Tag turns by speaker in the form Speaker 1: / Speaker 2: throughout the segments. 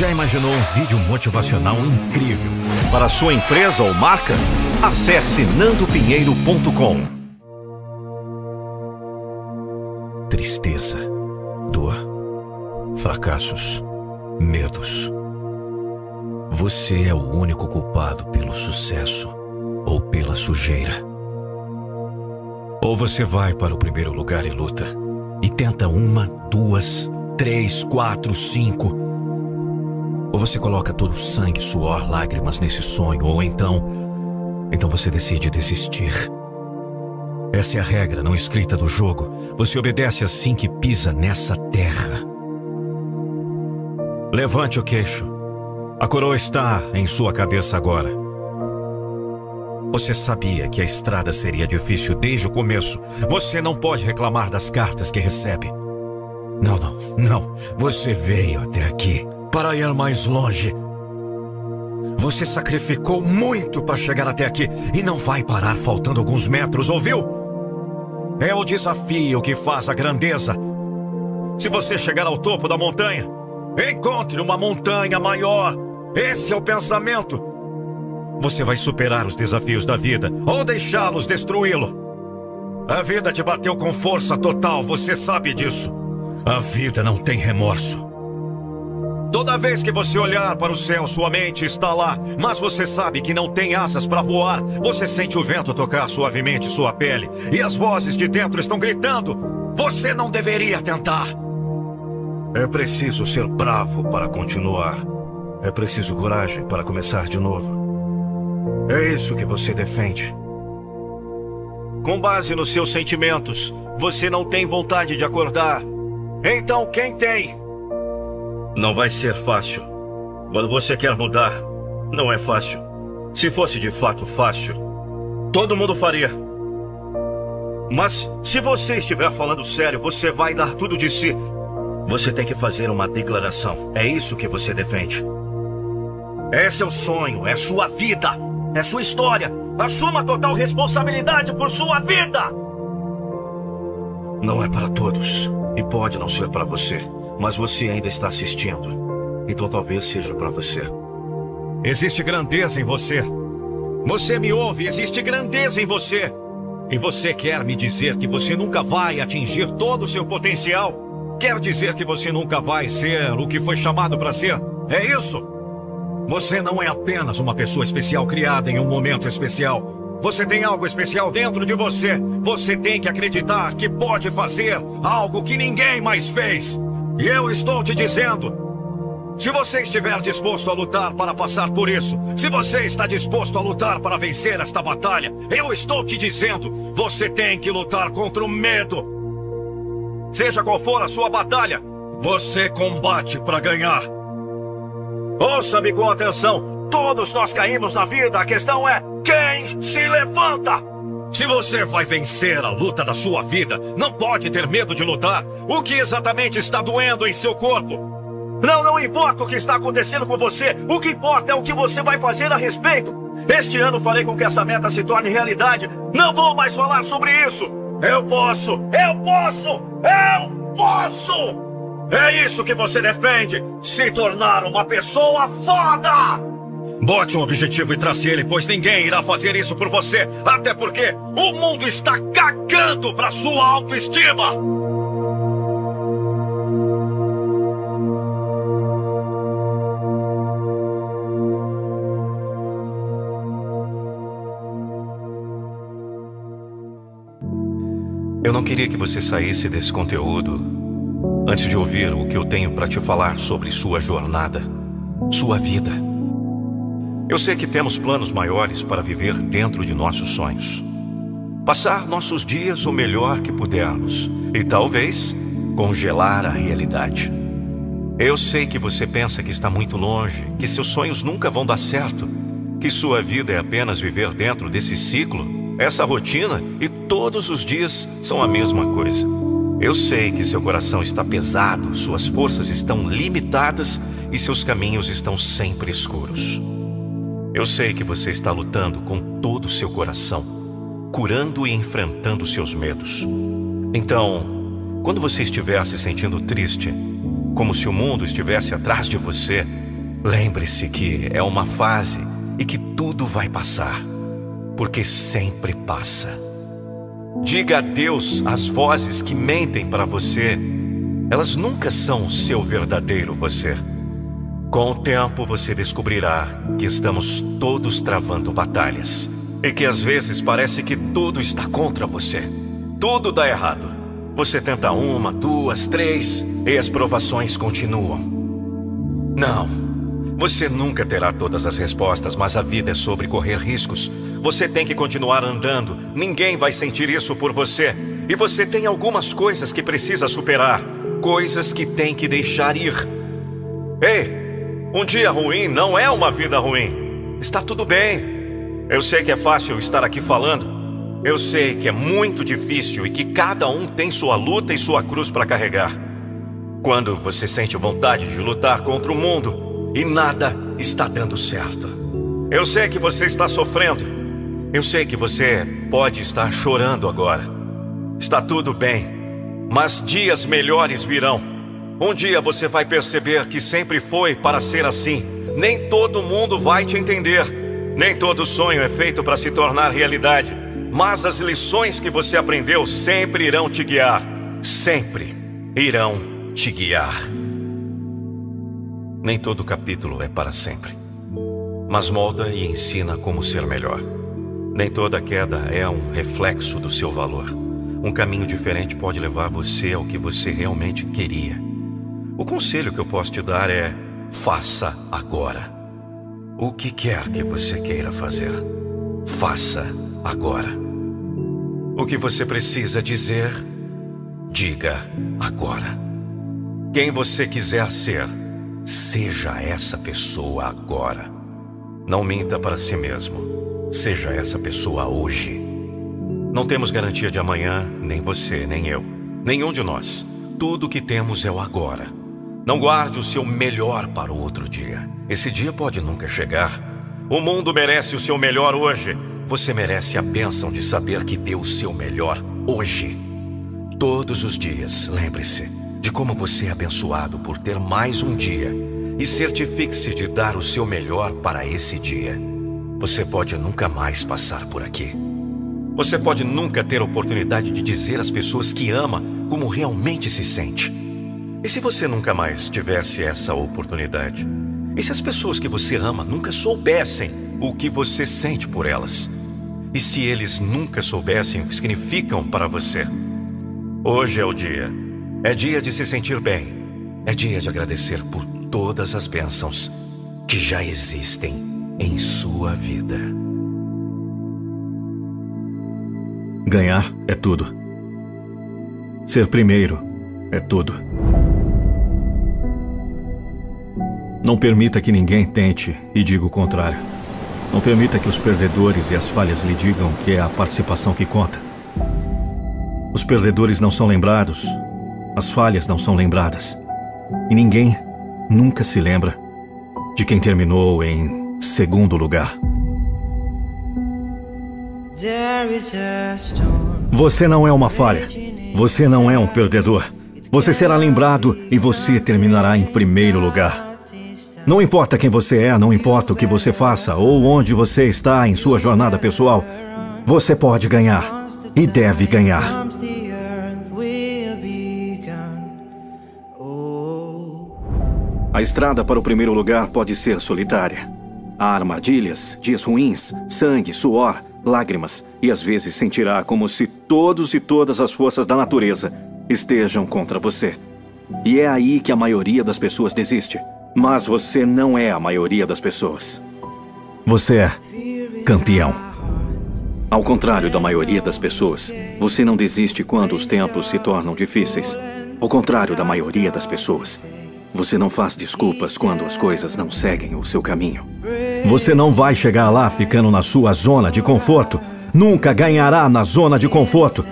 Speaker 1: Já imaginou um vídeo motivacional incrível?
Speaker 2: Para sua empresa ou marca? Acesse nandopinheiro.com.
Speaker 1: Tristeza, dor, fracassos, medos. Você é o único culpado pelo sucesso ou pela sujeira. Ou você vai para o primeiro lugar e luta e tenta uma, duas, três, quatro, cinco. Ou você coloca todo o sangue, suor, lágrimas nesse sonho, ou então. Então você decide desistir. Essa é a regra não escrita do jogo. Você obedece assim que pisa nessa terra. Levante o queixo. A coroa está em sua cabeça agora. Você sabia que a estrada seria difícil desde o começo. Você não pode reclamar das cartas que recebe. Não, não, não. Você veio até aqui para ir mais longe. Você sacrificou muito para chegar até aqui e não vai parar faltando alguns metros, ouviu? É o desafio que faz a grandeza. Se você chegar ao topo da montanha, encontre uma montanha maior. Esse é o pensamento. Você vai superar os desafios da vida ou deixá-los destruí-lo. A vida te bateu com força total, você sabe disso. A vida não tem remorso. Toda vez que você olhar para o céu, sua mente está lá, mas você sabe que não tem asas para voar. Você sente o vento tocar suavemente sua pele e as vozes de dentro estão gritando: Você não deveria tentar. É preciso ser bravo para continuar. É preciso coragem para começar de novo. É isso que você defende. Com base nos seus sentimentos, você não tem vontade de acordar. Então quem tem? Não vai ser fácil. Quando você quer mudar, não é fácil. Se fosse de fato fácil, todo mundo faria. Mas se você estiver falando sério, você vai dar tudo de si. Você tem que fazer uma declaração. É isso que você defende. É seu sonho, é sua vida, é sua história. Assuma total responsabilidade por sua vida. Não é para todos e pode não ser para você, mas você ainda está assistindo. Então talvez seja para você. Existe grandeza em você. Você me ouve, existe grandeza em você. E você quer me dizer que você nunca vai atingir todo o seu potencial? Quer dizer que você nunca vai ser o que foi chamado para ser? É isso? Você não é apenas uma pessoa especial criada em um momento especial. Você tem algo especial dentro de você. Você tem que acreditar que pode fazer algo que ninguém mais fez. E eu estou te dizendo: se você estiver disposto a lutar para passar por isso, se você está disposto a lutar para vencer esta batalha, eu estou te dizendo: você tem que lutar contra o medo. Seja qual for a sua batalha, você combate para ganhar. Ouça-me com atenção. Todos nós caímos na vida. A questão é quem se levanta. Se você vai vencer a luta da sua vida, não pode ter medo de lutar. O que exatamente está doendo em seu corpo? Não, não importa o que está acontecendo com você. O que importa é o que você vai fazer a respeito. Este ano farei com que essa meta se torne realidade. Não vou mais falar sobre isso. Eu posso, eu posso, eu posso! É isso que você defende! Se tornar uma pessoa foda! Bote um objetivo e trace ele, pois ninguém irá fazer isso por você. Até porque o mundo está cagando pra sua autoestima! Eu não queria que você saísse desse conteúdo antes de ouvir o que eu tenho para te falar sobre sua jornada, sua vida. Eu sei que temos planos maiores para viver dentro de nossos sonhos. Passar nossos dias o melhor que pudermos e talvez congelar a realidade. Eu sei que você pensa que está muito longe, que seus sonhos nunca vão dar certo, que sua vida é apenas viver dentro desse ciclo, essa rotina e todos os dias são a mesma coisa. Eu sei que seu coração está pesado, suas forças estão limitadas e seus caminhos estão sempre escuros. Eu sei que você está lutando com todo o seu coração, curando e enfrentando seus medos. Então, quando você estiver se sentindo triste, como se o mundo estivesse atrás de você, lembre-se que é uma fase e que tudo vai passar, porque sempre passa. Diga adeus às vozes que mentem para você. Elas nunca são o seu verdadeiro você. Com o tempo você descobrirá que estamos todos travando batalhas e que às vezes parece que tudo está contra você. Tudo dá errado. Você tenta uma, duas, três e as provações continuam. Não. Você nunca terá todas as respostas, mas a vida é sobre correr riscos. Você tem que continuar andando. Ninguém vai sentir isso por você. E você tem algumas coisas que precisa superar, coisas que tem que deixar ir. Ei, um dia ruim não é uma vida ruim. Está tudo bem. Eu sei que é fácil estar aqui falando. Eu sei que é muito difícil e que cada um tem sua luta e sua cruz para carregar. Quando você sente vontade de lutar contra o mundo e nada está dando certo. Eu sei que você está sofrendo. Eu sei que você pode estar chorando agora. Está tudo bem, mas dias melhores virão. Um dia você vai perceber que sempre foi para ser assim. Nem todo mundo vai te entender. Nem todo sonho é feito para se tornar realidade. Mas as lições que você aprendeu sempre irão te guiar. Sempre irão te guiar. Nem todo capítulo é para sempre. Mas molda e ensina como ser melhor. Nem toda queda é um reflexo do seu valor. Um caminho diferente pode levar você ao que você realmente queria. O conselho que eu posso te dar é: faça agora. O que quer que você queira fazer, faça agora. O que você precisa dizer, diga agora. Quem você quiser ser, seja essa pessoa agora. Não minta para si mesmo. Seja essa pessoa hoje. Não temos garantia de amanhã, nem você, nem eu, nenhum de nós. Tudo que temos é o agora. Não guarde o seu melhor para o outro dia. Esse dia pode nunca chegar. O mundo merece o seu melhor hoje. Você merece a bênção de saber que deu o seu melhor hoje. Todos os dias, lembre-se de como você é abençoado por ter mais um dia e certifique-se de dar o seu melhor para esse dia. Você pode nunca mais passar por aqui. Você pode nunca ter a oportunidade de dizer às pessoas que ama como realmente se sente. E se você nunca mais tivesse essa oportunidade? E se as pessoas que você ama nunca soubessem o que você sente por elas? E se eles nunca soubessem o que significam para você? Hoje é o dia. É dia de se sentir bem. É dia de agradecer por todas as bênçãos que já existem em sua vida.
Speaker 3: Ganhar é tudo. Ser primeiro é tudo. Não permita que ninguém tente e diga o contrário. Não permita que os perdedores e as falhas lhe digam que é a participação que conta. Os perdedores não são lembrados, as falhas não são lembradas. E ninguém nunca se lembra de quem terminou em segundo lugar. Você não é uma falha. Você não é um perdedor. Você será lembrado e você terminará em primeiro lugar. Não importa quem você é, não importa o que você faça ou onde você está em sua jornada pessoal, você pode ganhar e deve ganhar. A estrada para o primeiro lugar pode ser solitária. Há armadilhas, dias ruins, sangue, suor, lágrimas, e às vezes sentirá como se todos e todas as forças da natureza estejam contra você. E é aí que a maioria das pessoas desiste. Mas você não é a maioria das pessoas. Você é campeão. Ao contrário da maioria das pessoas, você não desiste quando os tempos se tornam difíceis. Ao contrário da maioria das pessoas, você não faz desculpas quando as coisas não seguem o seu caminho. Você não vai chegar lá ficando na sua zona de conforto. Nunca ganhará na zona de conforto.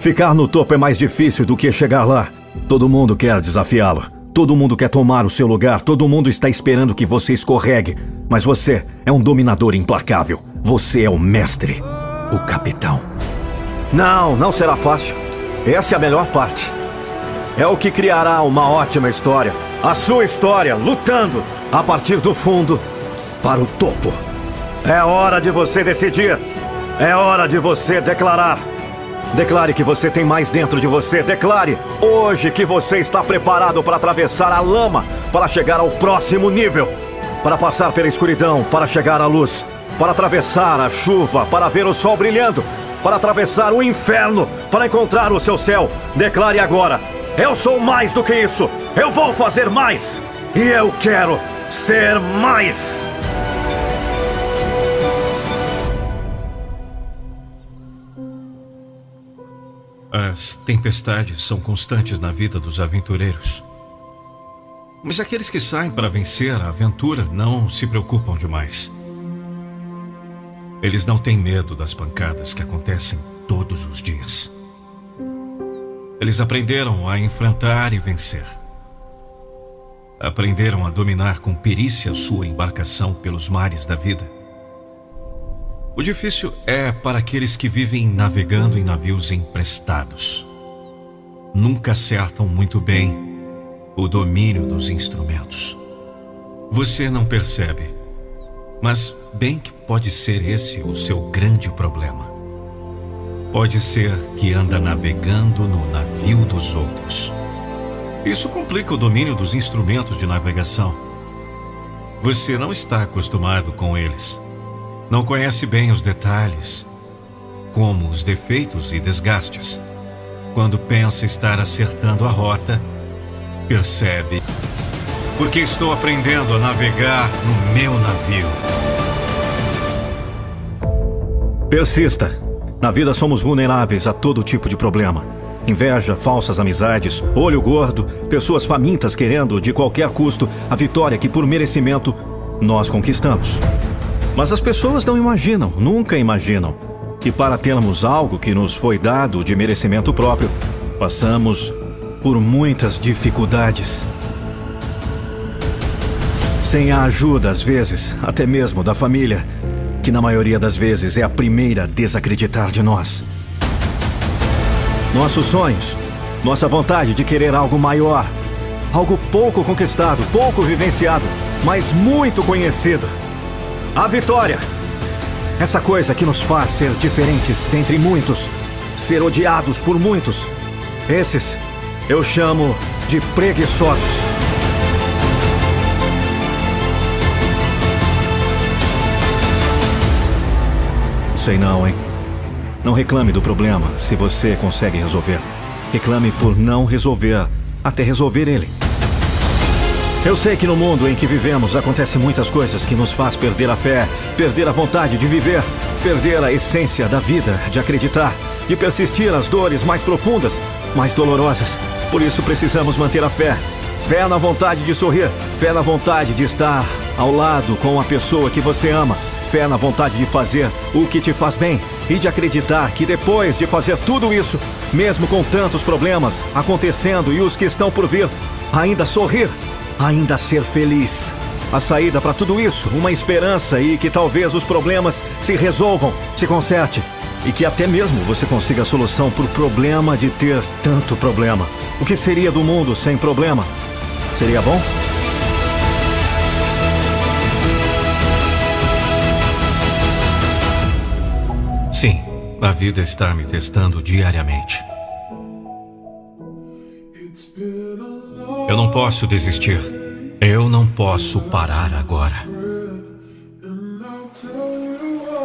Speaker 3: Ficar no topo é mais difícil do que chegar lá. Todo mundo quer desafiá-lo. Todo mundo quer tomar o seu lugar, todo mundo está esperando que você escorregue. Mas você é um dominador implacável. Você é o mestre, o capitão. Não, não será fácil. Essa é a melhor parte. É o que criará uma ótima história. A sua história, lutando,
Speaker 1: a partir do fundo para o topo. É hora de você decidir. É hora de você declarar. Declare que você tem mais dentro de você. Declare hoje que você está preparado para atravessar a lama, para chegar ao próximo nível, para passar pela escuridão, para chegar à luz, para atravessar a chuva, para ver o sol brilhando, para atravessar o inferno, para encontrar o seu céu. Declare agora: Eu sou mais do que isso. Eu vou fazer mais. E eu quero ser mais. As tempestades são constantes na vida dos aventureiros. Mas aqueles que saem para vencer a aventura não se preocupam demais. Eles não têm medo das pancadas que acontecem todos os dias. Eles aprenderam a enfrentar e vencer. Aprenderam a dominar com perícia sua embarcação pelos mares da vida. O difícil é para aqueles que vivem navegando em navios emprestados. Nunca acertam muito bem o domínio dos instrumentos. Você não percebe, mas bem que pode ser esse o seu grande problema. Pode ser que anda navegando no navio dos outros. Isso complica o domínio dos instrumentos de navegação. Você não está acostumado com eles. Não conhece bem os detalhes, como os defeitos e desgastes. Quando pensa estar acertando a rota, percebe. Porque estou aprendendo a navegar no meu navio. Persista. Na vida somos vulneráveis a todo tipo de problema. Inveja, falsas amizades, olho gordo, pessoas famintas querendo, de qualquer custo, a vitória que, por merecimento, nós conquistamos. Mas as pessoas não imaginam, nunca imaginam, que para termos algo que nos foi dado de merecimento próprio, passamos por muitas dificuldades. Sem a ajuda, às vezes, até mesmo da família, que na maioria das vezes é a primeira a desacreditar de nós. Nossos sonhos, nossa vontade de querer algo maior, algo pouco conquistado, pouco vivenciado, mas muito conhecido. A vitória. Essa coisa que nos faz ser diferentes dentre muitos, ser odiados por muitos. Esses eu chamo de preguiçosos. Sei não, hein? Não reclame do problema se você consegue resolver. Reclame por não resolver até resolver ele. Eu sei que no mundo em que vivemos acontecem muitas coisas que nos faz perder a fé, perder a vontade de viver, perder a essência da vida, de acreditar, de persistir as dores mais profundas, mais dolorosas. Por isso precisamos manter a fé. Fé na vontade de sorrir, fé na vontade de estar ao lado com a pessoa que você ama, fé na vontade de fazer o que te faz bem e de acreditar que depois de fazer tudo isso, mesmo com tantos problemas acontecendo e os que estão por vir, ainda sorrir ainda ser feliz. A saída para tudo isso, uma esperança e que talvez os problemas se resolvam, se conserte e que até mesmo você consiga a solução para o problema de ter tanto problema. O que seria do mundo sem problema? Seria bom? Sim, a vida está me testando diariamente. Eu não posso desistir. Eu não posso parar agora.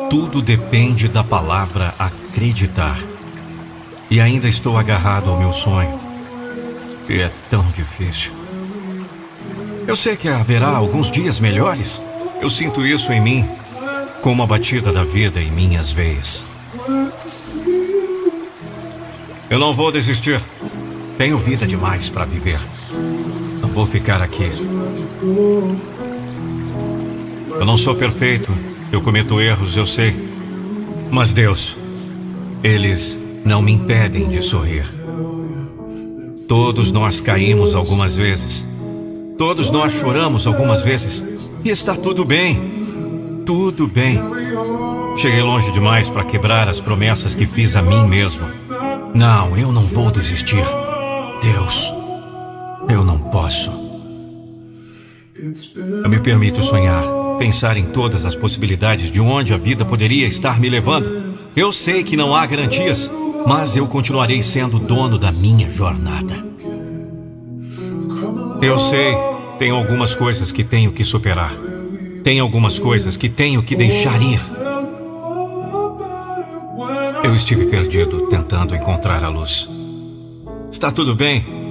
Speaker 1: Tudo depende da palavra acreditar. E ainda estou agarrado ao meu sonho. E é tão difícil. Eu sei que haverá alguns dias melhores. Eu sinto isso em mim, como a batida da vida em minhas veias. Eu não vou desistir. Tenho vida demais para viver. Não vou ficar aqui. Eu não sou perfeito. Eu cometo erros, eu sei. Mas Deus, eles não me impedem de sorrir. Todos nós caímos algumas vezes. Todos nós choramos algumas vezes. E está tudo bem. Tudo bem. Cheguei longe demais para quebrar as promessas que fiz a mim mesmo. Não, eu não vou desistir. Deus, eu não posso. Eu me permito sonhar, pensar em todas as possibilidades de onde a vida poderia estar me levando. Eu sei que não há garantias, mas eu continuarei sendo dono da minha jornada. Eu sei, tem algumas coisas que tenho que superar. Tem algumas coisas que tenho que deixar ir. Eu estive perdido tentando encontrar a luz. Está tudo bem?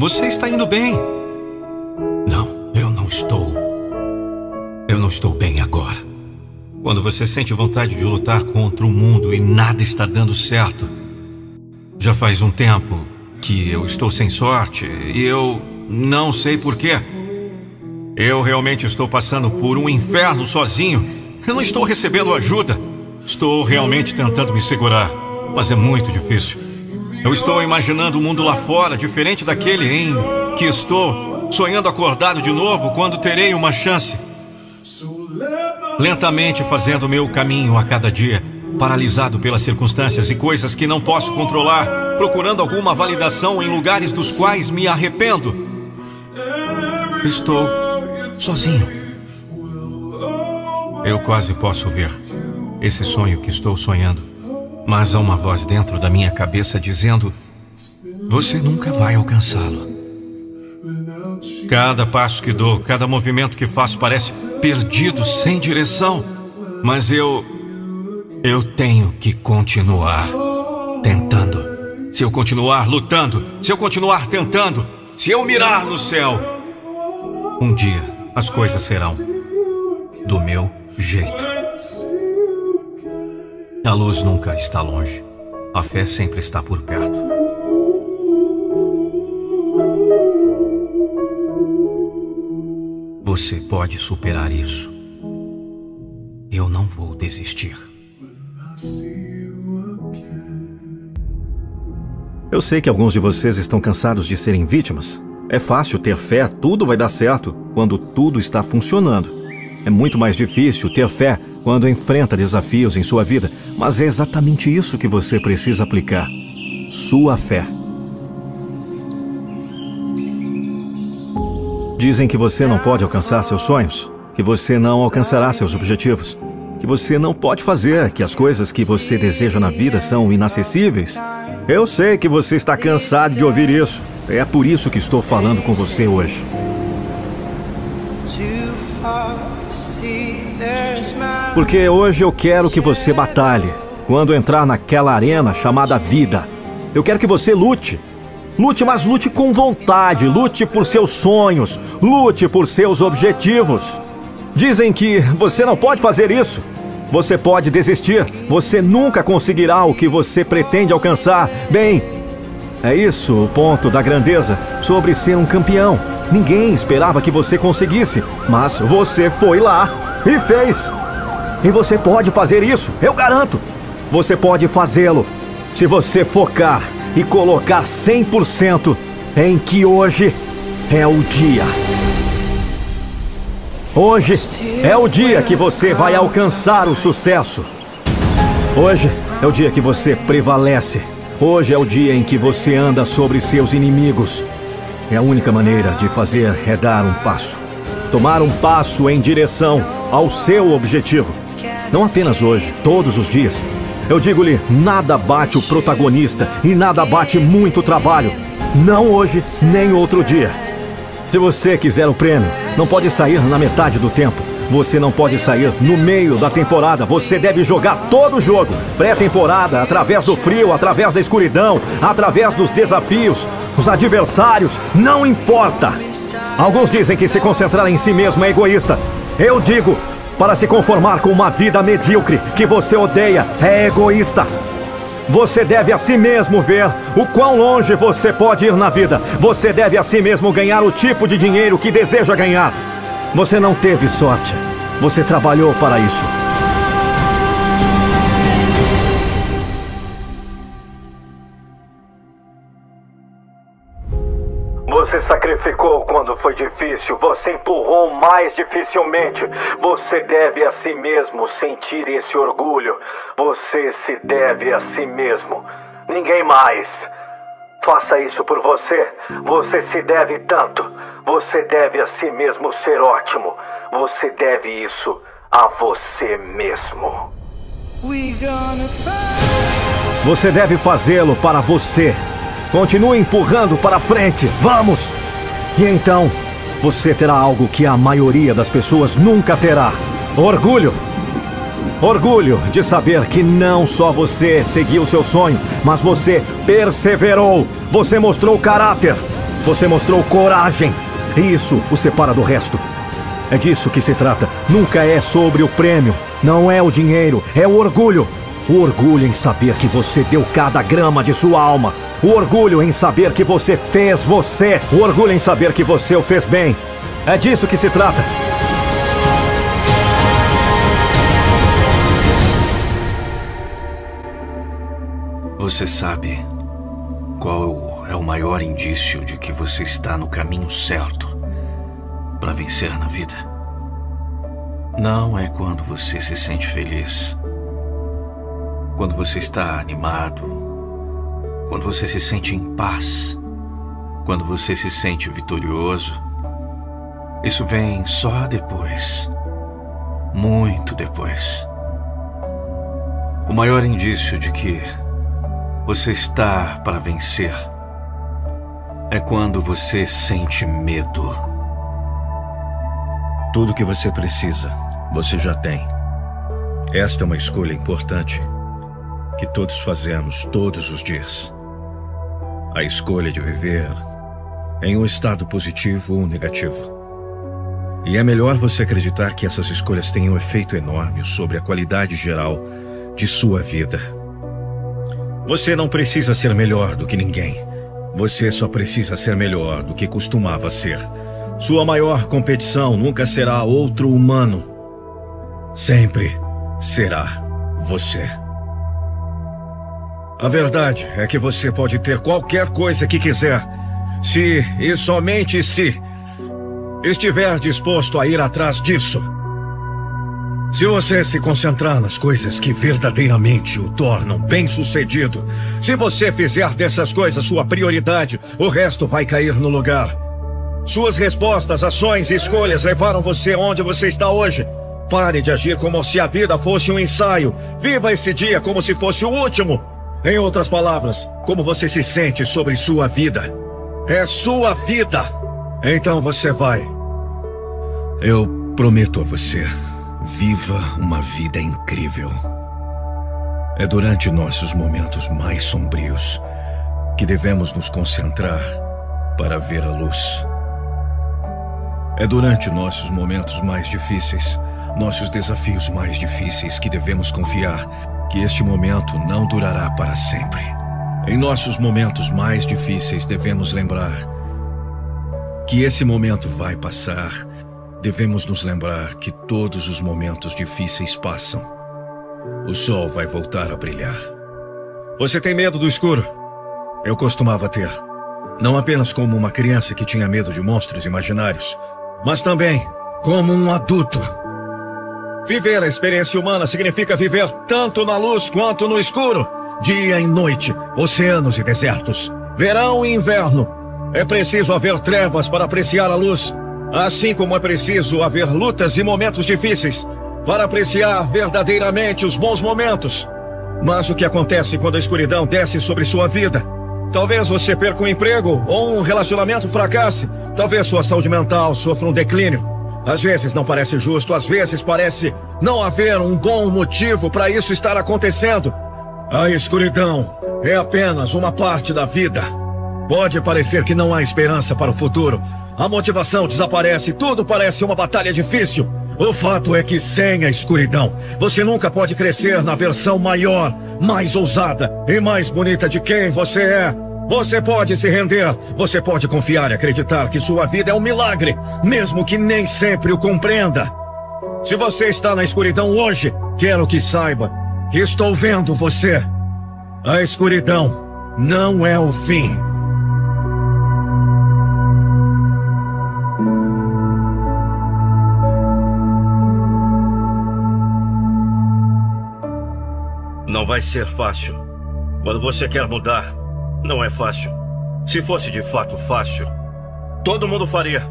Speaker 1: Você está indo bem? Não, eu não estou. Eu não estou bem agora. Quando você sente vontade de lutar contra o mundo e nada está dando certo. Já faz um tempo que eu estou sem sorte e eu não sei porquê. Eu realmente estou passando por um inferno sozinho. Eu não estou recebendo ajuda. Estou realmente tentando me segurar, mas é muito difícil. Eu estou imaginando o mundo lá fora, diferente daquele em que estou, sonhando acordado de novo quando terei uma chance. Lentamente fazendo meu caminho a cada dia, paralisado pelas circunstâncias e coisas que não posso controlar, procurando alguma validação em lugares dos quais me arrependo. Estou sozinho. Eu quase posso ver esse sonho que estou sonhando mas há uma voz dentro da minha cabeça dizendo: Você nunca vai alcançá-lo. Cada passo que dou, cada movimento que faço parece perdido, sem direção. Mas eu. Eu tenho que continuar tentando. Se eu continuar lutando, se eu continuar tentando, se eu mirar no céu, um dia as coisas serão do meu jeito. A luz nunca está longe. A fé sempre está por perto. Você pode superar isso. Eu não vou desistir.
Speaker 3: Eu sei que alguns de vocês estão cansados de serem vítimas. É fácil ter fé, tudo vai dar certo quando tudo está funcionando. É muito mais difícil ter fé quando enfrenta desafios em sua vida, mas é exatamente isso que você precisa aplicar: sua fé. Dizem que você não pode alcançar seus sonhos, que você não alcançará seus objetivos, que você não pode fazer, que as coisas que você deseja na vida são inacessíveis. Eu sei que você está cansado de ouvir isso. É por isso que estou falando com você hoje. Porque hoje eu quero que você batalhe. Quando entrar naquela arena chamada vida, eu quero que você lute. Lute, mas lute com vontade. Lute por seus sonhos. Lute por seus objetivos. Dizem que você não pode fazer isso. Você pode desistir. Você nunca conseguirá o que você pretende alcançar. Bem, é isso o ponto da grandeza sobre ser um campeão. Ninguém esperava que você conseguisse, mas você foi lá e fez. E você pode fazer isso, eu garanto. Você pode fazê-lo se você focar e colocar 100% em que hoje é o dia. Hoje é o dia que você vai alcançar o sucesso. Hoje é o dia que você prevalece. Hoje é o dia em que você anda sobre seus inimigos. É a única maneira de fazer é dar um passo. Tomar um passo em direção ao seu objetivo. Não apenas hoje, todos os dias. Eu digo-lhe: nada bate o protagonista e nada bate muito trabalho. Não hoje, nem outro dia. Se você quiser o prêmio, não pode sair na metade do tempo. Você não pode sair no meio da temporada. Você deve jogar todo o jogo. Pré-temporada, através do frio, através da escuridão, através dos desafios. Os adversários, não importa. Alguns dizem que se concentrar em si mesmo é egoísta. Eu digo, para se conformar com uma vida medíocre que você odeia é egoísta. Você deve a si mesmo ver o quão longe você pode ir na vida. Você deve a si mesmo ganhar o tipo de dinheiro que deseja ganhar. Você não teve sorte. Você trabalhou para isso. Você sacrificou quando foi difícil, você empurrou mais dificilmente. Você deve a si mesmo sentir esse orgulho. Você se deve a si mesmo. Ninguém mais.
Speaker 4: Faça isso por você. Você se deve tanto. Você deve a si mesmo ser ótimo. Você deve isso a você mesmo.
Speaker 3: Você deve fazê-lo para você. Continue empurrando para frente. Vamos! E então, você terá algo que a maioria das pessoas nunca terá: orgulho. Orgulho de saber que não só você seguiu seu sonho, mas você perseverou. Você mostrou caráter. Você mostrou coragem. E isso o separa do resto. É disso que se trata. Nunca é sobre o prêmio. Não é o dinheiro, é o orgulho. O orgulho em saber que você deu cada grama de sua alma. O orgulho em saber que você fez você. O orgulho em saber que você o fez bem. É disso que se trata.
Speaker 1: Você sabe qual é o maior indício de que você está no caminho certo para vencer na vida? Não é quando você se sente feliz, quando você está animado, quando você se sente em paz, quando você se sente vitorioso. Isso vem só depois, muito depois. O maior indício de que você está para vencer é quando você sente medo.
Speaker 3: Tudo que você precisa, você já tem. Esta é uma escolha importante que todos fazemos todos os dias. A escolha de viver em um estado positivo ou negativo. E é melhor você acreditar que essas escolhas têm um efeito enorme sobre a qualidade geral de sua vida. Você não precisa ser melhor do que ninguém. Você só precisa ser melhor do que costumava ser. Sua maior competição nunca será outro humano. Sempre será você. A verdade é que você pode ter qualquer coisa que quiser, se e somente se estiver disposto a ir atrás disso. Se você se concentrar nas coisas que verdadeiramente o tornam bem-sucedido, se você fizer dessas coisas sua prioridade, o resto vai cair no lugar. Suas respostas, ações e escolhas levaram você onde você está hoje. Pare de agir como se a vida fosse um ensaio. Viva esse dia como se fosse o último. Em outras palavras, como você se sente sobre sua vida. É sua vida. Então você vai. Eu prometo a você. Viva uma vida incrível. É durante nossos momentos mais sombrios que devemos nos concentrar para ver a luz. É durante nossos momentos mais difíceis, nossos desafios mais difíceis, que devemos confiar que este momento não durará para sempre. Em nossos momentos mais difíceis, devemos lembrar que esse momento vai passar Devemos nos lembrar que todos os momentos difíceis passam. O sol vai voltar a brilhar. Você tem medo do escuro? Eu costumava ter. Não apenas como uma criança que tinha medo de monstros imaginários, mas também como um adulto. Viver a experiência humana significa viver tanto na luz quanto no escuro, dia e noite, oceanos e desertos, verão e inverno. É preciso haver trevas para apreciar a luz Assim como é preciso haver lutas e momentos difíceis para apreciar verdadeiramente os bons momentos. Mas o que acontece quando a escuridão desce sobre sua vida? Talvez você perca um emprego ou um relacionamento fracasse. Talvez sua saúde mental sofra um declínio. Às vezes não parece justo, às vezes parece não haver um bom motivo para isso estar acontecendo. A escuridão é apenas uma parte da vida. Pode parecer que não há esperança para o futuro, a motivação desaparece, tudo parece uma batalha difícil. O fato é que sem a escuridão, você nunca pode crescer na versão maior, mais ousada e mais bonita de quem você é. Você pode se render, você pode confiar e acreditar que sua vida é um milagre, mesmo que nem sempre o compreenda. Se você está na escuridão hoje, quero que saiba que estou vendo você. A escuridão não é o fim.
Speaker 4: Não vai ser fácil. Quando você quer mudar, não é fácil.
Speaker 1: Se fosse de fato fácil, todo mundo faria.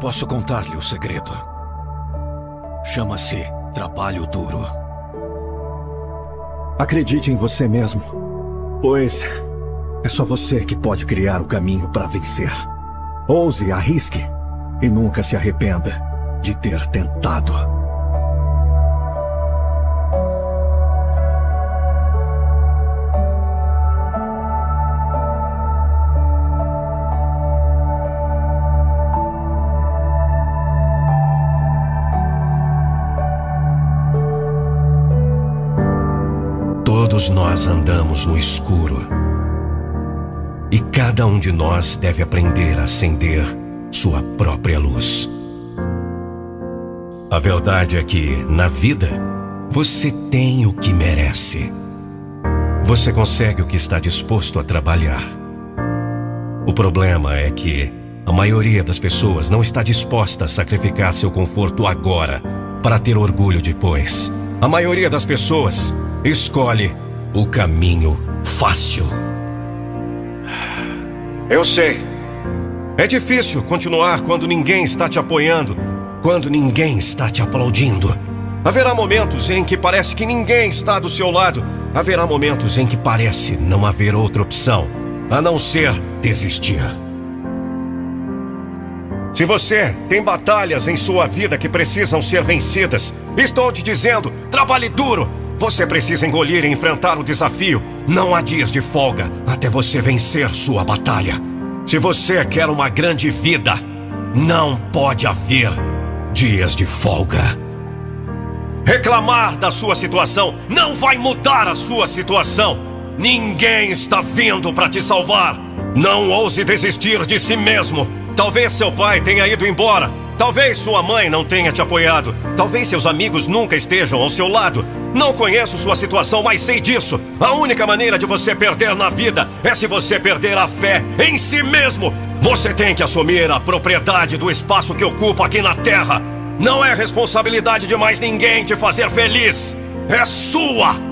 Speaker 5: Posso contar-lhe o segredo. Chama-se trabalho duro.
Speaker 3: Acredite em você mesmo, pois é só você que pode criar o caminho para vencer. Ouse, arrisque e nunca se arrependa de ter tentado.
Speaker 1: Todos nós andamos no escuro. E cada um de nós deve aprender a acender sua própria luz. A verdade é que, na vida, você tem o que merece. Você consegue o que está disposto a trabalhar. O problema é que a maioria das pessoas não está disposta a sacrificar seu conforto agora para ter orgulho depois. A maioria das pessoas escolhe o caminho fácil. Eu sei. É difícil continuar quando ninguém está te apoiando, quando ninguém está te aplaudindo. Haverá momentos em que parece que ninguém está do seu lado. Haverá momentos em que parece não haver outra opção a não ser desistir. Se você tem batalhas em sua vida que precisam ser vencidas, estou te dizendo, trabalhe duro. Você precisa engolir e enfrentar o desafio. Não há dias de folga até você vencer sua batalha. Se você quer uma grande vida, não pode haver dias de folga. Reclamar da sua situação não vai mudar a sua situação. Ninguém está vindo para te salvar. Não ouse desistir de si mesmo. Talvez seu pai tenha ido embora. Talvez sua mãe não tenha te apoiado. Talvez seus amigos nunca estejam ao seu lado. Não conheço sua situação, mas sei disso. A única maneira de você perder na vida é se você perder a fé em si mesmo. Você tem que assumir a propriedade do espaço que ocupa aqui na Terra. Não é responsabilidade de mais ninguém te fazer feliz. É sua!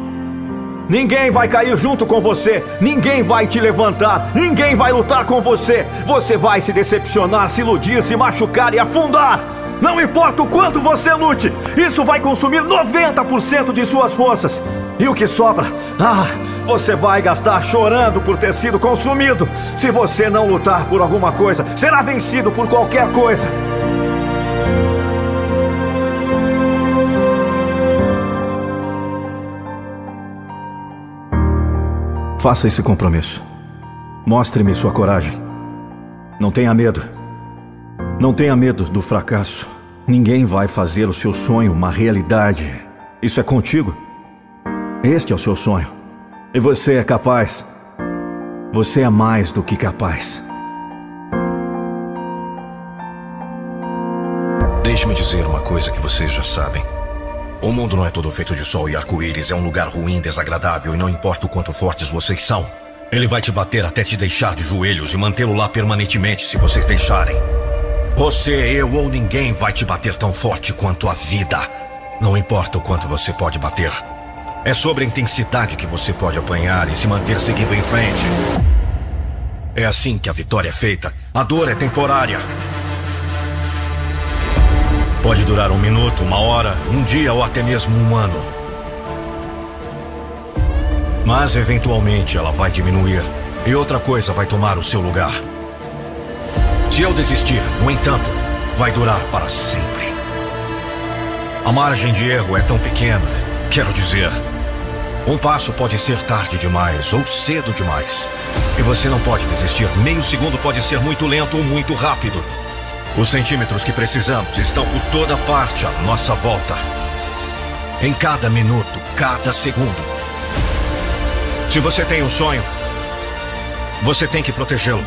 Speaker 3: Ninguém vai cair junto com você, ninguém vai te levantar, ninguém vai lutar com você. Você vai se decepcionar, se iludir, se machucar e afundar. Não importa o quanto você lute, isso vai consumir 90% de suas forças. E o que sobra? Ah, você vai gastar chorando por ter sido consumido. Se você não lutar por alguma coisa, será vencido por qualquer coisa. Faça esse compromisso. Mostre-me sua coragem. Não tenha medo. Não tenha medo do fracasso. Ninguém vai fazer o seu sonho uma realidade. Isso é contigo. Este é o seu sonho. E você é capaz. Você é mais do que capaz.
Speaker 1: Deixe-me dizer uma coisa que vocês já sabem. O mundo não é todo feito de sol e arco-íris. É um lugar ruim, desagradável e não importa o quanto fortes vocês são. Ele vai te bater até te deixar de joelhos e mantê-lo lá permanentemente se vocês deixarem. Você, eu ou ninguém vai te bater tão forte quanto a vida. Não importa o quanto você pode bater. É sobre a intensidade que você pode apanhar e se manter seguindo em frente. É assim que a vitória é feita. A dor é temporária. Pode durar um minuto, uma hora, um dia ou até mesmo um ano. Mas eventualmente ela vai diminuir e outra coisa vai tomar o seu lugar. Se eu desistir, no entanto, vai durar para sempre. A margem de erro é tão pequena, quero dizer. Um passo pode ser tarde demais ou cedo demais. E você não pode desistir. Meio segundo pode ser muito lento ou muito rápido. Os centímetros que precisamos estão por toda parte à nossa volta. Em cada minuto, cada segundo. Se você tem um sonho, você tem que protegê-lo.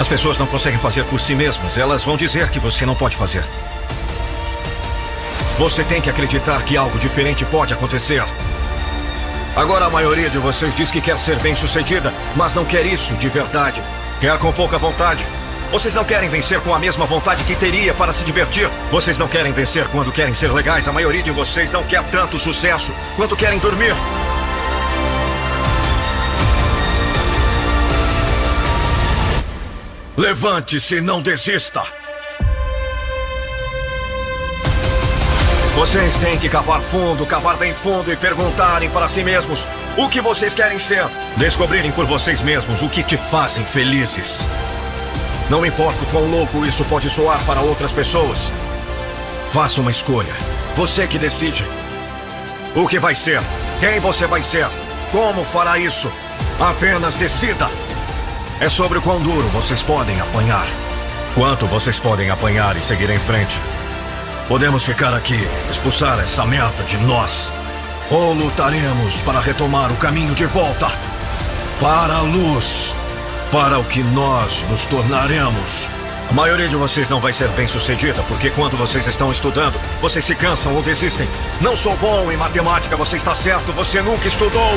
Speaker 1: As pessoas não conseguem fazer por si mesmas, elas vão dizer que você não pode fazer. Você tem que acreditar que algo diferente pode acontecer. Agora a maioria de vocês diz que quer ser bem-sucedida, mas não quer isso de verdade. Quer com pouca vontade. Vocês não querem vencer com a mesma vontade que teria para se divertir. Vocês não querem vencer quando querem ser legais. A maioria de vocês não quer tanto sucesso quanto querem dormir. Levante-se não desista! Vocês têm que cavar fundo, cavar bem fundo e perguntarem para si mesmos o que vocês querem ser. Descobrirem por vocês mesmos o que te fazem felizes. Não importa o quão louco isso pode soar para outras pessoas. Faça uma escolha. Você que decide. O que vai ser? Quem você vai ser? Como fará isso? Apenas decida. É sobre o quão duro vocês podem apanhar. Quanto vocês podem apanhar e seguir em frente. Podemos ficar aqui, expulsar essa merda de nós. Ou lutaremos para retomar o caminho de volta para a luz, para o que nós nos tornaremos. A maioria de vocês não vai ser bem sucedida, porque quando vocês estão estudando, vocês se cansam ou desistem. Não sou bom em matemática, você está certo, você nunca estudou.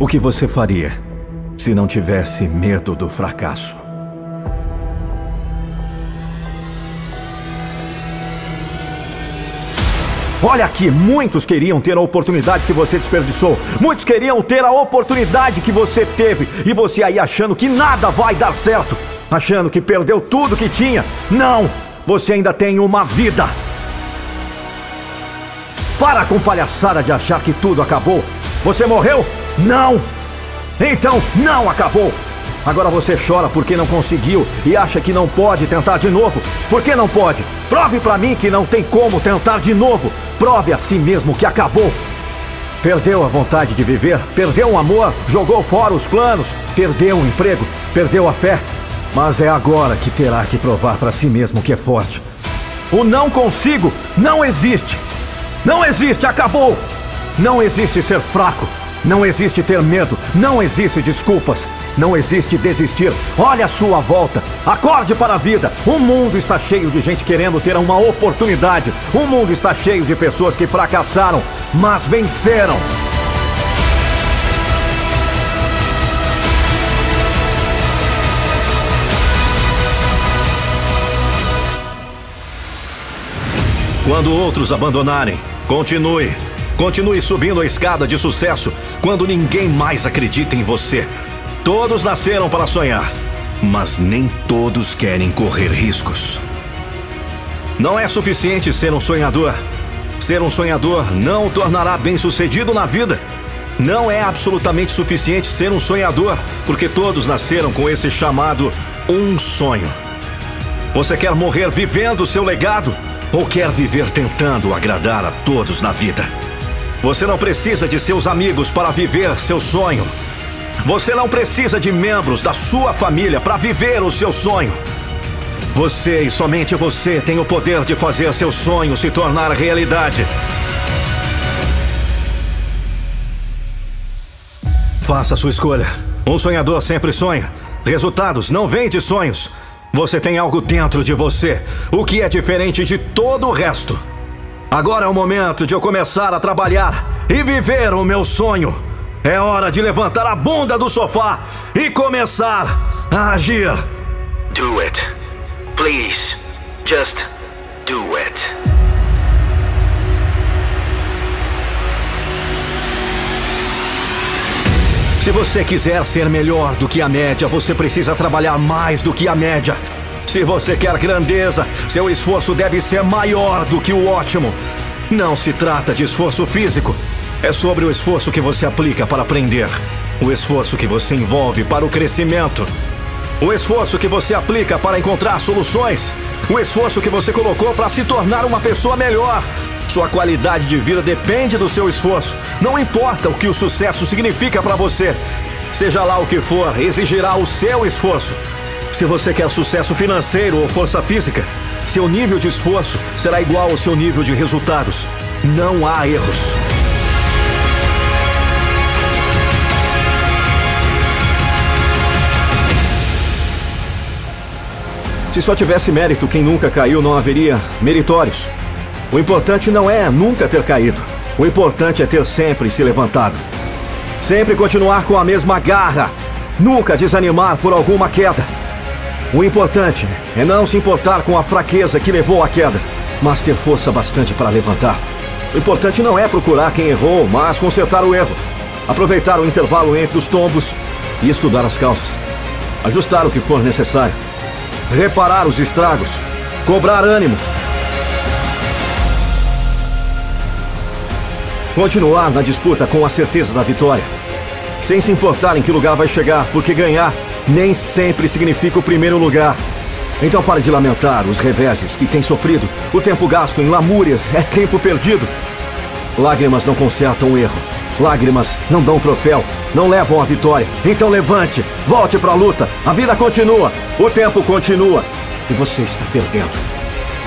Speaker 3: O que você faria se não tivesse medo do fracasso? Olha aqui, muitos queriam ter a oportunidade que você desperdiçou. Muitos queriam ter a oportunidade que você teve. E você aí achando que nada vai dar certo. Achando que perdeu tudo que tinha. Não! Você ainda tem uma vida. Para com palhaçada de achar que tudo acabou. Você morreu? Não! Então não acabou! Agora você chora porque não conseguiu e acha que não pode tentar de novo. Por que não pode? Prove para mim que não tem como tentar de novo. Prove a si mesmo que acabou. Perdeu a vontade de viver, perdeu o amor, jogou fora os planos, perdeu o emprego, perdeu a fé. Mas é agora que terá que provar para si mesmo que é forte. O não consigo não existe. Não existe, acabou. Não existe ser fraco. Não existe ter medo, não existe desculpas, não existe desistir. Olha a sua volta, acorde para a vida. O mundo está cheio de gente querendo ter uma oportunidade. O mundo está cheio de pessoas que fracassaram, mas venceram.
Speaker 2: Quando outros abandonarem, continue. Continue subindo a escada de sucesso quando ninguém mais acredita em você. Todos nasceram para sonhar, mas nem todos querem correr riscos. Não é suficiente ser um sonhador. Ser um sonhador não o tornará bem-sucedido na vida. Não é absolutamente suficiente ser um sonhador, porque todos nasceram com esse chamado um sonho. Você quer morrer vivendo seu legado ou quer viver tentando agradar a todos na vida? Você não precisa de seus amigos para viver seu sonho. Você não precisa de membros da sua família para viver o seu sonho. Você e somente você tem o poder de fazer seu sonho se tornar realidade. Faça sua escolha. Um sonhador sempre sonha. Resultados não vêm de sonhos. Você tem algo dentro de você, o que é diferente de todo o resto. Agora é o momento de eu começar a trabalhar e viver o meu sonho. É hora de levantar a bunda do sofá e começar a agir.
Speaker 6: Do it. Please. Just do it.
Speaker 2: Se você quiser ser melhor do que a média, você precisa trabalhar mais do que a média. Se você quer grandeza, seu esforço deve ser maior do que o ótimo. Não se trata de esforço físico. É sobre o esforço que você aplica para aprender. O esforço que você envolve para o crescimento. O esforço que você aplica para encontrar soluções. O esforço que você colocou para se tornar uma pessoa melhor. Sua qualidade de vida depende do seu esforço. Não importa o que o sucesso significa para você. Seja lá o que for, exigirá o seu esforço. Se você quer sucesso financeiro ou força física, seu nível de esforço será igual ao seu nível de resultados. Não há erros.
Speaker 3: Se só tivesse mérito, quem nunca caiu não haveria meritórios. O importante não é nunca ter caído. O importante é ter sempre se levantado. Sempre continuar com a mesma garra. Nunca desanimar por alguma queda. O importante é não se importar com a fraqueza que levou à queda, mas ter força bastante para levantar.
Speaker 2: O importante não é procurar quem errou, mas consertar o erro. Aproveitar o intervalo entre os tombos e estudar as causas. Ajustar o que for necessário. Reparar os estragos. Cobrar ânimo. Continuar na disputa com a certeza da vitória. Sem se importar em que lugar vai chegar, porque ganhar nem sempre significa o primeiro lugar. Então pare de lamentar os reveses que tem sofrido. O tempo gasto em lamúrias é tempo perdido. Lágrimas não consertam o erro. Lágrimas não dão troféu, não levam a vitória. Então levante, volte para a luta. A vida continua, o tempo continua. E você está perdendo.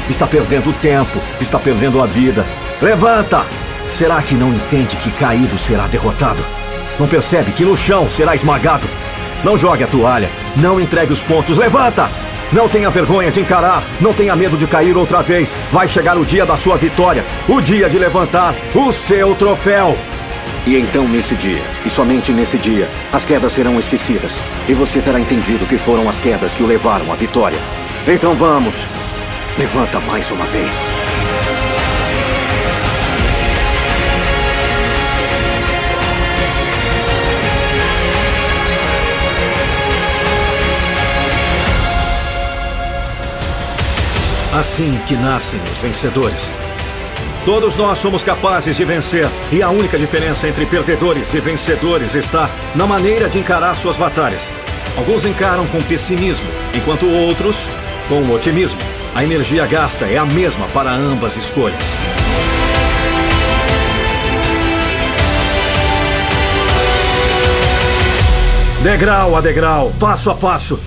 Speaker 2: Está perdendo o tempo, está perdendo a vida. Levanta! Será que não entende que caído será derrotado? Não percebe que no chão será esmagado? Não jogue a toalha, não entregue os pontos. Levanta! Não tenha vergonha de encarar, não tenha medo de cair outra vez. Vai chegar o dia da sua vitória, o dia de levantar o seu troféu. E então, nesse dia, e somente nesse dia, as quedas serão esquecidas. E você terá entendido que foram as quedas que o levaram à vitória. Então vamos! Levanta mais uma vez. Assim que nascem os vencedores. Todos nós somos capazes de vencer, e a única diferença entre perdedores e vencedores está na maneira de encarar suas batalhas. Alguns encaram com pessimismo, enquanto outros com otimismo. A energia gasta é a mesma para ambas escolhas. Degrau a degrau, passo a passo,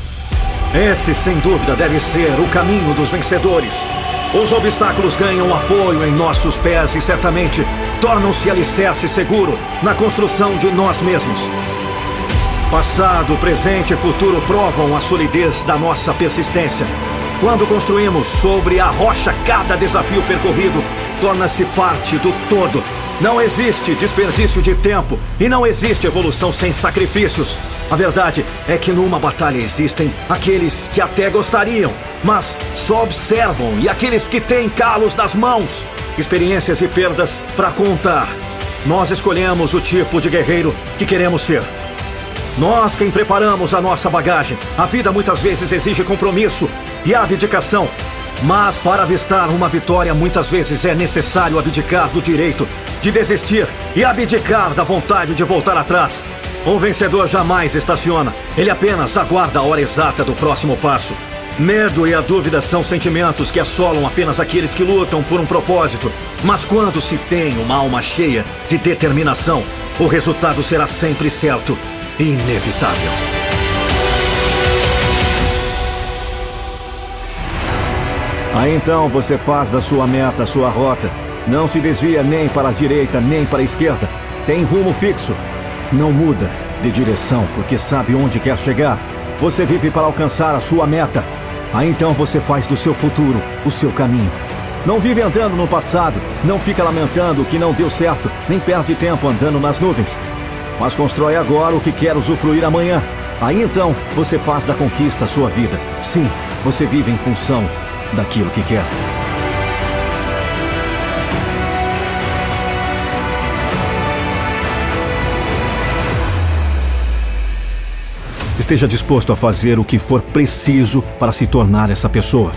Speaker 2: esse, sem dúvida, deve ser o caminho dos vencedores. Os obstáculos ganham apoio em nossos pés e certamente tornam-se alicerce seguro na construção de nós mesmos. Passado, presente e futuro provam a solidez da nossa persistência. Quando construímos sobre a rocha cada desafio percorrido, torna-se parte do todo não existe desperdício de tempo e não existe evolução sem sacrifícios. A verdade é que numa batalha existem aqueles que até gostariam, mas só observam e aqueles que têm calos nas mãos, experiências e perdas para contar. Nós escolhemos o tipo de guerreiro que queremos ser. Nós quem preparamos a nossa bagagem. A vida muitas vezes exige compromisso e abdicação. Mas para avistar uma vitória, muitas vezes é necessário abdicar do direito de desistir e abdicar da vontade de voltar atrás. Um vencedor jamais estaciona, ele apenas aguarda a hora exata do próximo passo. Medo e a dúvida são sentimentos que assolam apenas aqueles que lutam por um propósito. Mas quando se tem uma alma cheia de determinação, o resultado será sempre certo e inevitável. Aí então você faz da sua meta a sua rota não se desvia nem para a direita nem para a esquerda. Tem rumo fixo. Não muda de direção porque sabe onde quer chegar. Você vive para alcançar a sua meta. Aí então você faz do seu futuro o seu caminho. Não vive andando no passado, não fica lamentando o que não deu certo, nem perde tempo andando nas nuvens. Mas constrói agora o que quer usufruir amanhã. Aí então você faz da conquista a sua vida. Sim, você vive em função daquilo que quer. Esteja disposto a fazer o que for preciso para se tornar essa pessoa.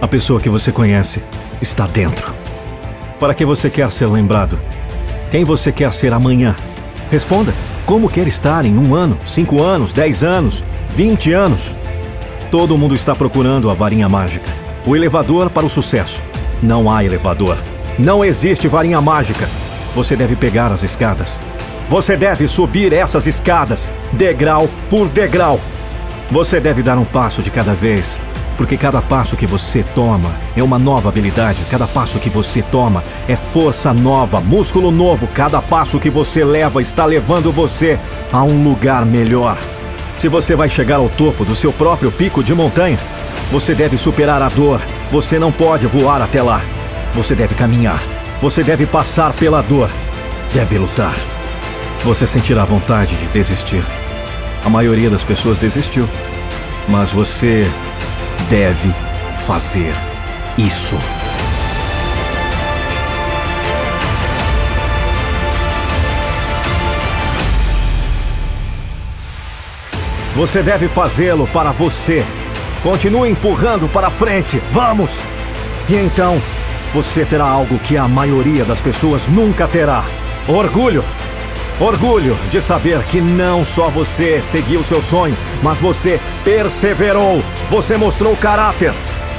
Speaker 2: A pessoa que você conhece está dentro. Para que você quer ser lembrado? Quem você quer ser amanhã? Responda. Como quer estar em um ano, cinco anos, dez anos, vinte anos? Todo mundo está procurando a varinha mágica. O elevador para o sucesso. Não há elevador. Não existe varinha mágica. Você deve pegar as escadas. Você deve subir essas escadas, degrau por degrau. Você deve dar um passo de cada vez, porque cada passo que você toma é uma nova habilidade, cada passo que você toma é força nova, músculo novo, cada passo que você leva está levando você a um lugar melhor. Se você vai chegar ao topo do seu próprio pico de montanha, você deve superar a dor, você não pode voar até lá. Você deve caminhar, você deve passar pela dor, deve lutar. Você sentirá vontade de desistir. A maioria das pessoas desistiu. Mas você deve fazer isso. Você deve fazê-lo para você. Continue empurrando para frente. Vamos! E então, você terá algo que a maioria das pessoas nunca terá: orgulho. Orgulho de saber que não só você seguiu seu sonho, mas você perseverou. Você mostrou caráter.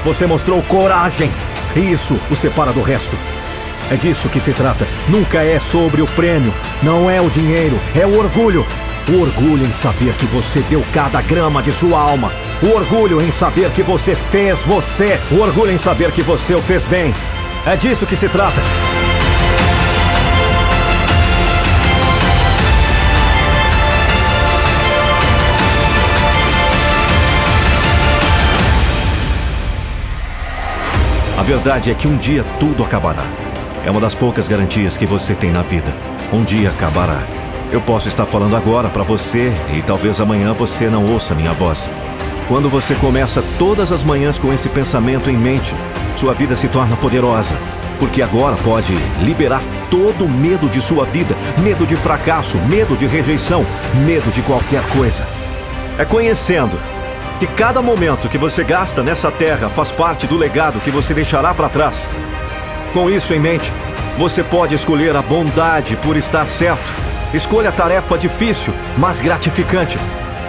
Speaker 2: Você mostrou coragem. E isso o separa do resto. É disso que se trata. Nunca é sobre o prêmio. Não é o dinheiro. É o orgulho. O orgulho em saber que você deu cada grama de sua alma. O orgulho em saber que você fez você. O orgulho em saber que você o fez bem. É disso que se trata. A verdade é que um dia tudo acabará. É uma das poucas garantias que você tem na vida. Um dia acabará. Eu posso estar falando agora para você e talvez amanhã você não ouça minha voz. Quando você começa todas as manhãs com esse pensamento em mente, sua vida se torna poderosa. Porque agora pode liberar todo o medo de sua vida, medo de fracasso, medo de rejeição, medo de qualquer coisa. É conhecendo que cada momento que você gasta nessa terra faz parte do legado que você deixará para trás. Com isso em mente, você pode escolher a bondade por estar certo. Escolha a tarefa difícil, mas gratificante.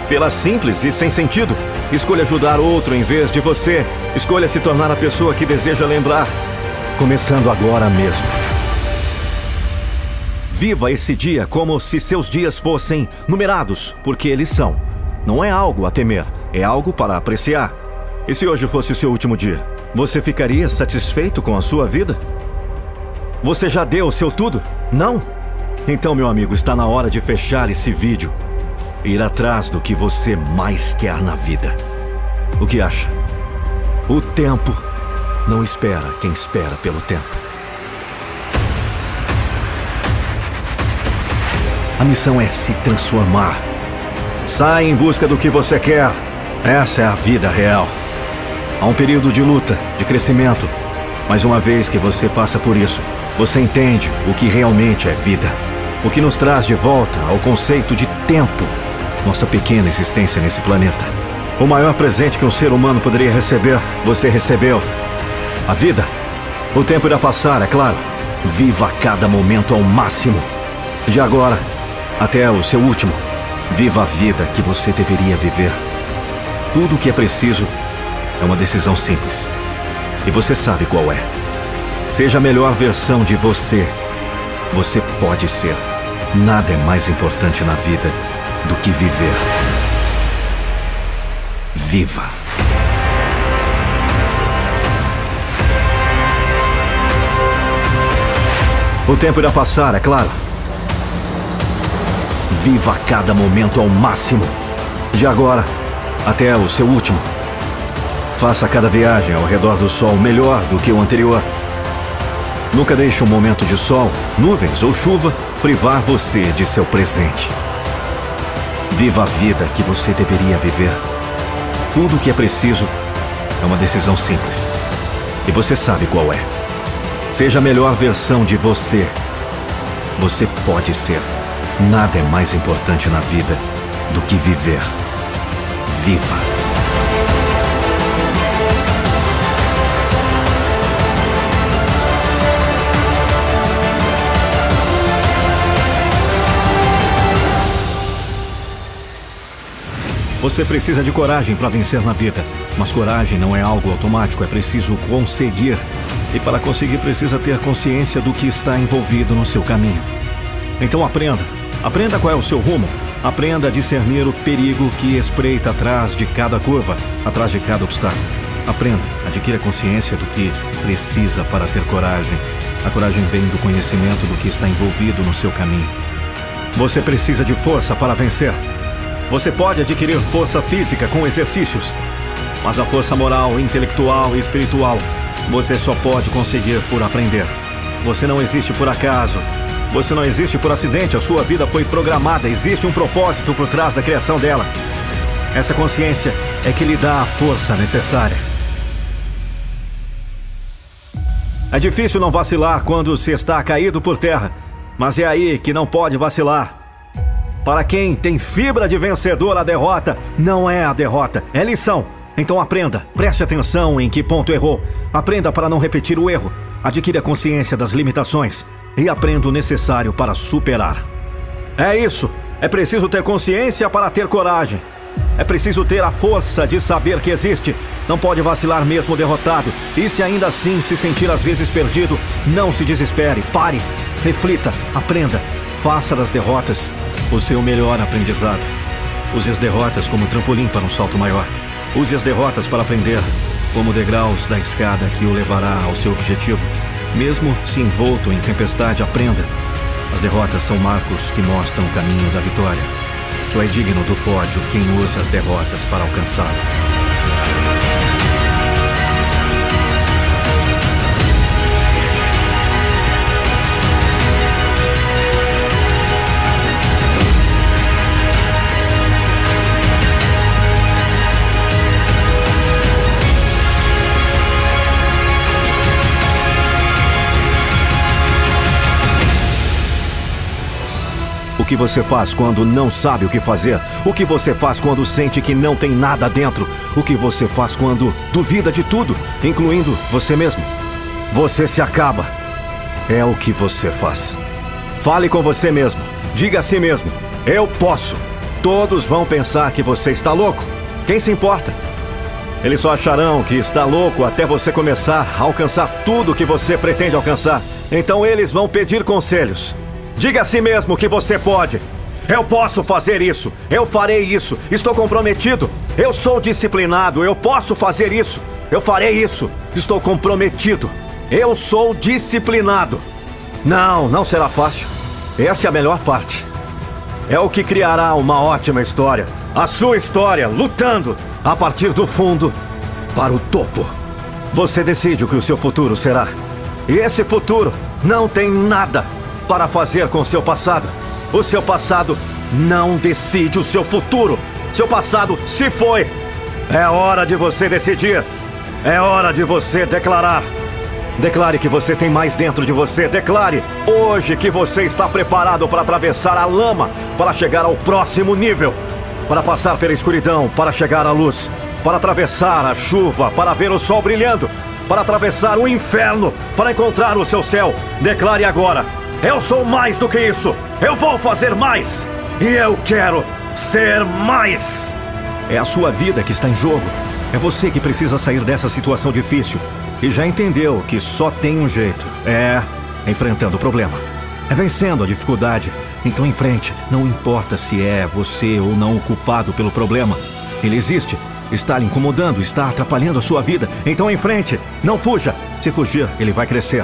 Speaker 2: Pela simples e sem sentido, escolha ajudar outro em vez de você. Escolha se tornar a pessoa que deseja lembrar. Começando agora mesmo. Viva esse dia como se seus dias fossem numerados, porque eles são. Não é algo a temer, é algo para apreciar. E se hoje fosse o seu último dia, você ficaria satisfeito com a sua vida? Você já deu o seu tudo? Não? Então, meu amigo, está na hora de fechar esse vídeo e ir atrás do que você mais quer na vida. O que acha? O tempo não espera quem espera pelo tempo. A missão é se transformar. Sai em busca do que você quer. Essa é a vida real. Há um período de luta, de crescimento. Mas uma vez que você passa por isso, você entende o que realmente é vida. O que nos traz de volta ao conceito de tempo. Nossa pequena existência nesse planeta. O maior presente que um ser humano poderia receber, você recebeu. A vida. O tempo irá passar, é claro. Viva cada momento ao máximo. De agora até o seu último. Viva a vida que você deveria viver. Tudo o que é preciso é uma decisão simples. E você sabe qual é. Seja a melhor versão de você. Você pode ser. Nada é mais importante na vida do que viver. Viva! O tempo irá passar, é claro. Viva cada momento ao máximo. De agora até o seu último. Faça cada viagem ao redor do sol melhor do que o anterior. Nunca deixe um momento de sol, nuvens ou chuva privar você de seu presente. Viva a vida que você deveria viver. Tudo o que é preciso é uma decisão simples. E você sabe qual é. Seja a melhor versão de você. Você pode ser. Nada é mais importante na vida do que viver. Viva! Você precisa de coragem para vencer na vida. Mas coragem não é algo automático, é preciso conseguir. E para conseguir, precisa ter consciência do que está envolvido no seu caminho. Então aprenda. Aprenda qual é o seu rumo. Aprenda a discernir o perigo que espreita atrás de cada curva, atrás de cada obstáculo. Aprenda, adquira consciência do que precisa para ter coragem. A coragem vem do conhecimento do que está envolvido no seu caminho. Você precisa de força para vencer. Você pode adquirir força física com exercícios, mas a força moral, intelectual e espiritual você só pode conseguir por aprender. Você não existe por acaso. Você não existe por acidente. A sua vida foi programada. Existe um propósito por trás da criação dela. Essa consciência é que lhe dá a força necessária. É difícil não vacilar quando se está caído por terra, mas é aí que não pode vacilar.
Speaker 3: Para quem tem fibra de vencedor, a derrota não é a derrota, é lição. Então aprenda, preste atenção em que ponto errou. Aprenda para não repetir o erro. Adquira consciência das limitações e aprenda o necessário para superar. É isso. É preciso ter consciência para ter coragem. É preciso ter a força de saber que existe. Não pode vacilar mesmo derrotado. E se ainda assim se sentir às vezes perdido, não se desespere. Pare, reflita, aprenda. Faça das derrotas o seu melhor aprendizado. Use as derrotas como trampolim para um salto maior. Use as derrotas para aprender, como degraus da escada que o levará ao seu objetivo. Mesmo se envolto em tempestade, aprenda. As derrotas são marcos que mostram o caminho da vitória. Só é digno do pódio quem usa as derrotas para alcançá-lo. Que você faz quando não sabe o que fazer? O que você faz quando sente que não tem nada dentro? O que você faz quando duvida de tudo, incluindo você mesmo? Você se acaba. É o que você faz. Fale com você mesmo. Diga a si mesmo: Eu posso. Todos vão pensar que você está louco. Quem se importa? Eles só acharão que está louco até você começar a alcançar tudo que você pretende alcançar. Então eles vão pedir conselhos. Diga a si mesmo que você pode. Eu posso fazer isso. Eu farei isso. Estou comprometido. Eu sou disciplinado. Eu posso fazer isso. Eu farei isso. Estou comprometido. Eu sou disciplinado. Não, não será fácil. Essa é a melhor parte. É o que criará uma ótima história. A sua história lutando a partir do fundo para o topo. Você decide o que o seu futuro será. E esse futuro não tem nada para fazer com seu passado. O seu passado não decide o seu futuro. Seu passado se foi. É hora de você decidir. É hora de você declarar. Declare que você tem mais dentro de você. Declare hoje que você está preparado para atravessar a lama, para chegar ao próximo nível, para passar pela escuridão, para chegar à luz, para atravessar a chuva, para ver o sol brilhando, para atravessar o inferno, para encontrar o seu céu. Declare agora eu sou mais do que isso! Eu vou fazer mais! E eu quero ser mais! É a sua vida que está em jogo. É você que precisa sair dessa situação difícil. E já entendeu que só tem um jeito: é enfrentando o problema. É vencendo a dificuldade. Então, em frente, não importa se é você ou não o culpado pelo problema. Ele existe, está lhe incomodando, está atrapalhando a sua vida. Então, em frente, não fuja. Se fugir, ele vai crescer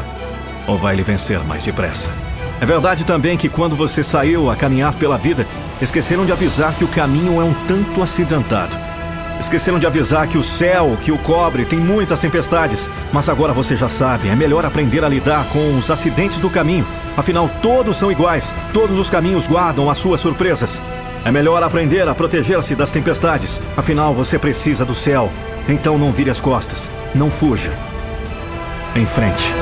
Speaker 3: ou vai lhe vencer mais depressa. É verdade também que quando você saiu a caminhar pela vida, esqueceram de avisar que o caminho é um tanto acidentado. Esqueceram de avisar que o céu que o cobre tem muitas tempestades, mas agora você já sabe, é melhor aprender a lidar com os acidentes do caminho. Afinal, todos são iguais, todos os caminhos guardam as suas surpresas. É melhor aprender a proteger-se das tempestades, afinal você precisa do céu. Então não vire as costas, não fuja. Em frente.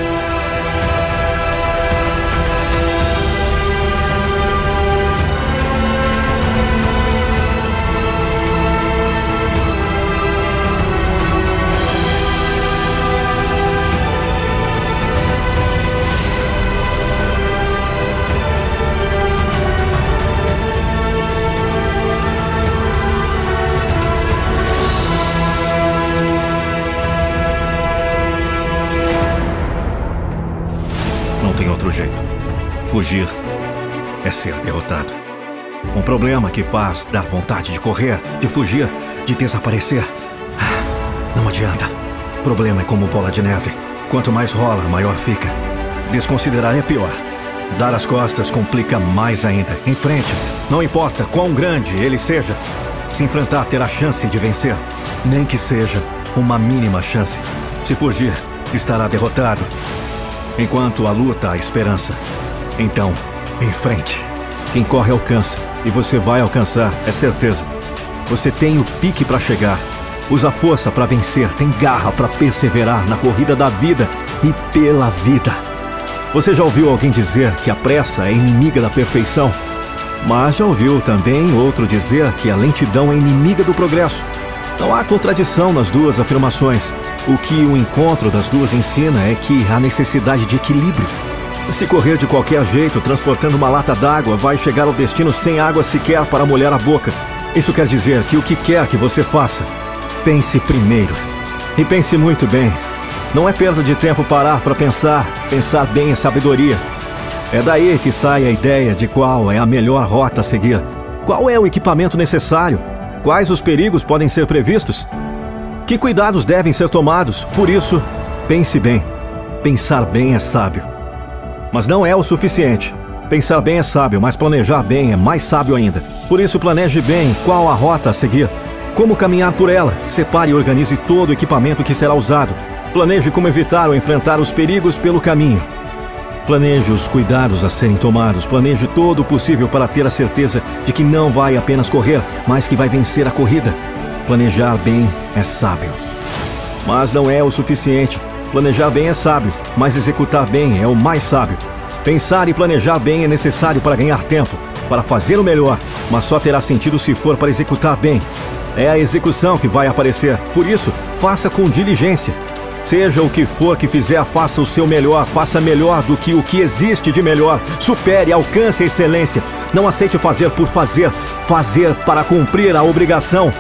Speaker 3: Fugir é ser derrotado. Um problema que faz dar vontade de correr, de fugir, de desaparecer. Não adianta. Problema é como bola de neve. Quanto mais rola, maior fica. Desconsiderar é pior. Dar as costas complica mais ainda. Em frente, não importa quão grande ele seja. Se enfrentar, terá chance de vencer. Nem que seja uma mínima chance. Se fugir, estará derrotado. Enquanto a luta, há esperança. Então, em frente. Quem corre alcança. E você vai alcançar, é certeza. Você tem o pique para chegar. Usa força para vencer, tem garra para perseverar na corrida da vida e pela vida. Você já ouviu alguém dizer que a pressa é inimiga da perfeição? Mas já ouviu também outro dizer que a lentidão é inimiga do progresso. Não há contradição nas duas afirmações. O que o encontro das duas ensina é que há necessidade de equilíbrio. Se correr de qualquer jeito, transportando uma lata d'água, vai chegar ao destino sem água sequer para molhar a boca. Isso quer dizer que o que quer que você faça, pense primeiro. E pense muito bem. Não é perda de tempo parar para pensar, pensar bem em sabedoria. É daí que sai a ideia de qual é a melhor rota a seguir. Qual é o equipamento necessário? Quais os perigos podem ser previstos? Que cuidados devem ser tomados? Por isso, pense bem. Pensar bem é sábio. Mas não é o suficiente. Pensar bem é sábio, mas planejar bem é mais sábio ainda. Por isso, planeje bem qual a rota a seguir, como caminhar por ela, separe e organize todo o equipamento que será usado. Planeje como evitar ou enfrentar os perigos pelo caminho. Planeje os cuidados a serem tomados. Planeje todo o possível para ter a certeza de que não vai apenas correr, mas que vai vencer a corrida. Planejar bem é sábio. Mas não é o suficiente. Planejar bem é sábio, mas executar bem é o mais sábio. Pensar e planejar bem é necessário para ganhar tempo, para fazer o melhor, mas só terá sentido se for para executar bem. É a execução que vai aparecer, por isso, faça com diligência. Seja o que for que fizer, faça o seu melhor, faça melhor do que o que existe de melhor. Supere, alcance a excelência. Não aceite fazer por fazer, fazer para cumprir a obrigação.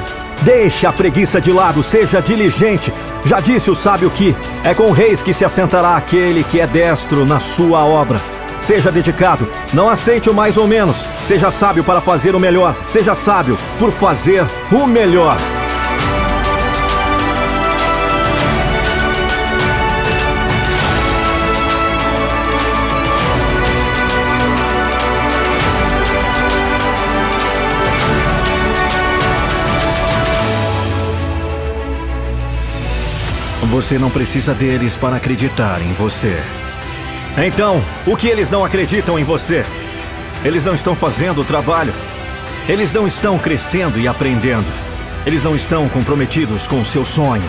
Speaker 3: Deixe a preguiça de lado, seja diligente. Já disse o sábio que é com reis que se assentará aquele que é destro na sua obra. Seja dedicado, não aceite o mais ou menos. Seja sábio para fazer o melhor. Seja sábio por fazer o melhor. Você não precisa deles para acreditar em você. Então, o que eles não acreditam em você? Eles não estão fazendo o trabalho. Eles não estão crescendo e aprendendo. Eles não estão comprometidos com seu sonho.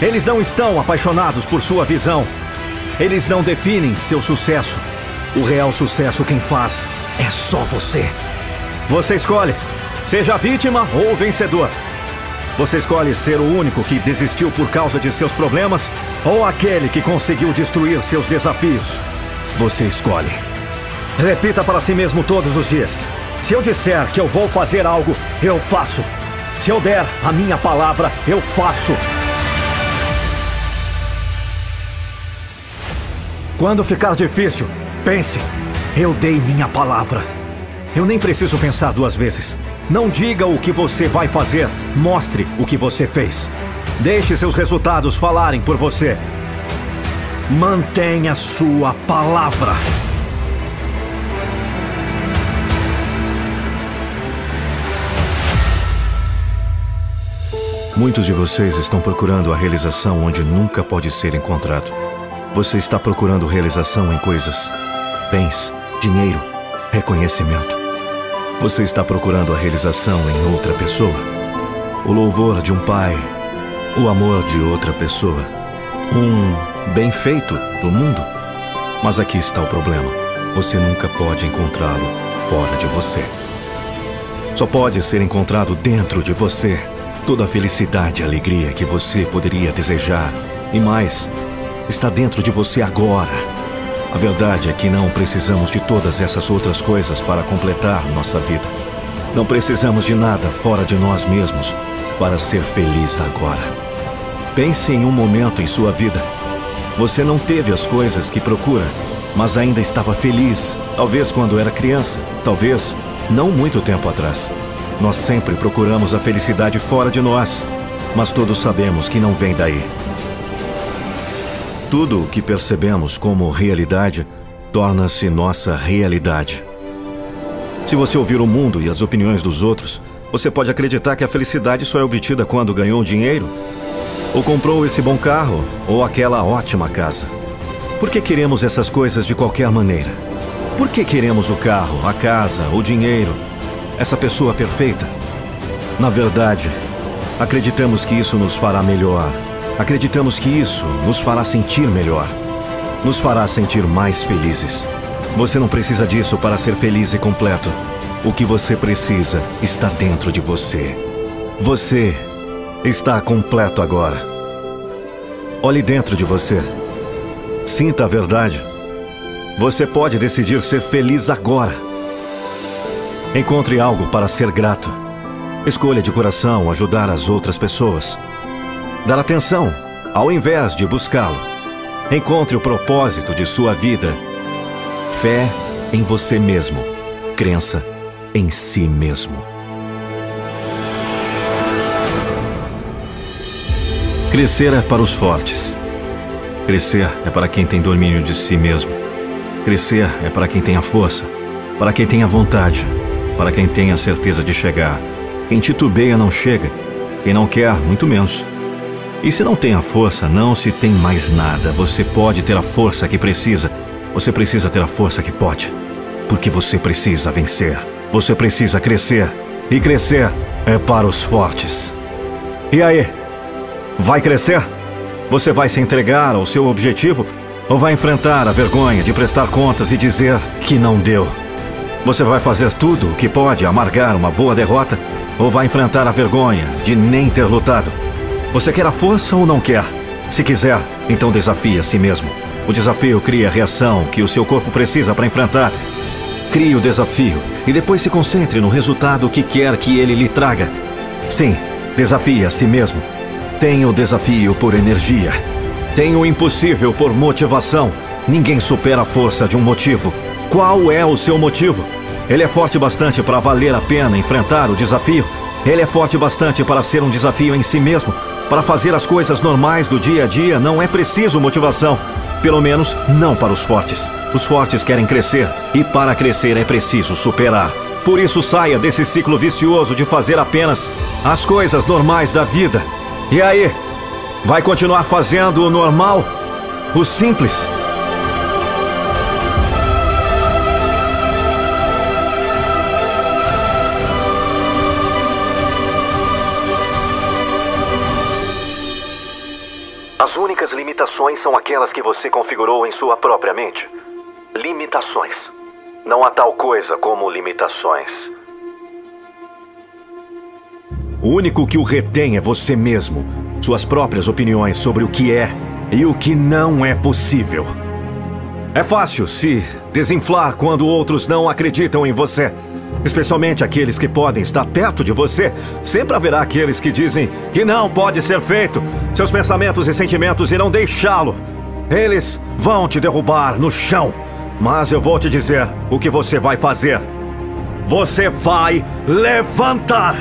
Speaker 3: Eles não estão apaixonados por sua visão. Eles não definem seu sucesso. O real sucesso quem faz é só você. Você escolhe, seja vítima ou vencedor. Você escolhe ser o único que desistiu por causa de seus problemas ou aquele que conseguiu destruir seus desafios? Você escolhe. Repita para si mesmo todos os dias: se eu disser que eu vou fazer algo, eu faço. Se eu der a minha palavra, eu faço. Quando ficar difícil, pense: eu dei minha palavra. Eu nem preciso pensar duas vezes. Não diga o que você vai fazer, mostre o que você fez. Deixe seus resultados falarem por você. Mantenha sua palavra.
Speaker 2: Muitos de vocês estão procurando a realização onde nunca pode ser encontrado. Você está procurando realização em coisas, bens, dinheiro, reconhecimento. Você está procurando a realização em outra pessoa? O louvor de um pai? O amor de outra pessoa? Um bem feito do mundo? Mas aqui está o problema. Você nunca pode encontrá-lo fora de você. Só pode ser encontrado dentro de você. Toda a felicidade e alegria que você poderia desejar e mais está dentro de você agora. A verdade é que não precisamos de todas essas outras coisas para completar nossa vida. Não precisamos de nada fora de nós mesmos para ser feliz agora. Pense em um momento em sua vida. Você não teve as coisas que procura, mas ainda estava feliz, talvez quando era criança, talvez não muito tempo atrás. Nós sempre procuramos a felicidade fora de nós, mas todos sabemos que não vem daí. Tudo o que percebemos como realidade torna-se nossa realidade. Se você ouvir o mundo e as opiniões dos outros, você pode acreditar que a felicidade só é obtida quando ganhou dinheiro, ou comprou esse bom carro, ou aquela ótima casa. Por que queremos essas coisas de qualquer maneira? Por que queremos o carro, a casa, o dinheiro, essa pessoa perfeita? Na verdade, acreditamos que isso nos fará melhor, Acreditamos que isso nos fará sentir melhor, nos fará sentir mais felizes. Você não precisa disso para ser feliz e completo.
Speaker 3: O que você precisa está dentro de você. Você está completo agora. Olhe dentro de você. Sinta a verdade. Você pode decidir ser feliz agora. Encontre algo para ser grato. Escolha de coração ajudar as outras pessoas. Dar atenção ao invés de buscá-lo. Encontre o propósito de sua vida. Fé em você mesmo. Crença em si mesmo. Crescer é para os fortes. Crescer é para quem tem domínio de si mesmo. Crescer é para quem tem a força, para quem tem a vontade, para quem tem a certeza de chegar. Quem titubeia não chega, quem não quer, muito menos. E se não tem a força, não se tem mais nada. Você pode ter a força que precisa. Você precisa ter a força que pode. Porque você precisa vencer. Você precisa crescer. E crescer é para os fortes. E aí? Vai crescer? Você vai se entregar ao seu objetivo? Ou vai enfrentar a vergonha de prestar contas e dizer que não deu? Você vai fazer tudo o que pode amargar uma boa derrota? Ou vai enfrentar a vergonha de nem ter lutado? Você quer a força ou não quer? Se quiser, então desafie a si mesmo. O desafio cria a reação que o seu corpo precisa para enfrentar. Crie o desafio e depois se concentre no resultado que quer que ele lhe traga. Sim, desafie a si mesmo. Tenha o desafio por energia. Tenha o impossível por motivação. Ninguém supera a força de um motivo. Qual é o seu motivo? Ele é forte bastante para valer a pena enfrentar o desafio? Ele é forte bastante para ser um desafio em si mesmo? Para fazer as coisas normais do dia a dia não é preciso motivação. Pelo menos não para os fortes. Os fortes querem crescer e para crescer é preciso superar. Por isso saia desse ciclo vicioso de fazer apenas as coisas normais da vida. E aí? Vai continuar fazendo o normal? O simples?
Speaker 4: As únicas limitações são aquelas que você configurou em sua própria mente. Limitações. Não há tal coisa como limitações.
Speaker 3: O único que o retém é você mesmo. Suas próprias opiniões sobre o que é e o que não é possível. É fácil se desinflar quando outros não acreditam em você. Especialmente aqueles que podem estar perto de você. Sempre haverá aqueles que dizem que não pode ser feito. Seus pensamentos e sentimentos irão deixá-lo. Eles vão te derrubar no chão. Mas eu vou te dizer o que você vai fazer. Você vai levantar.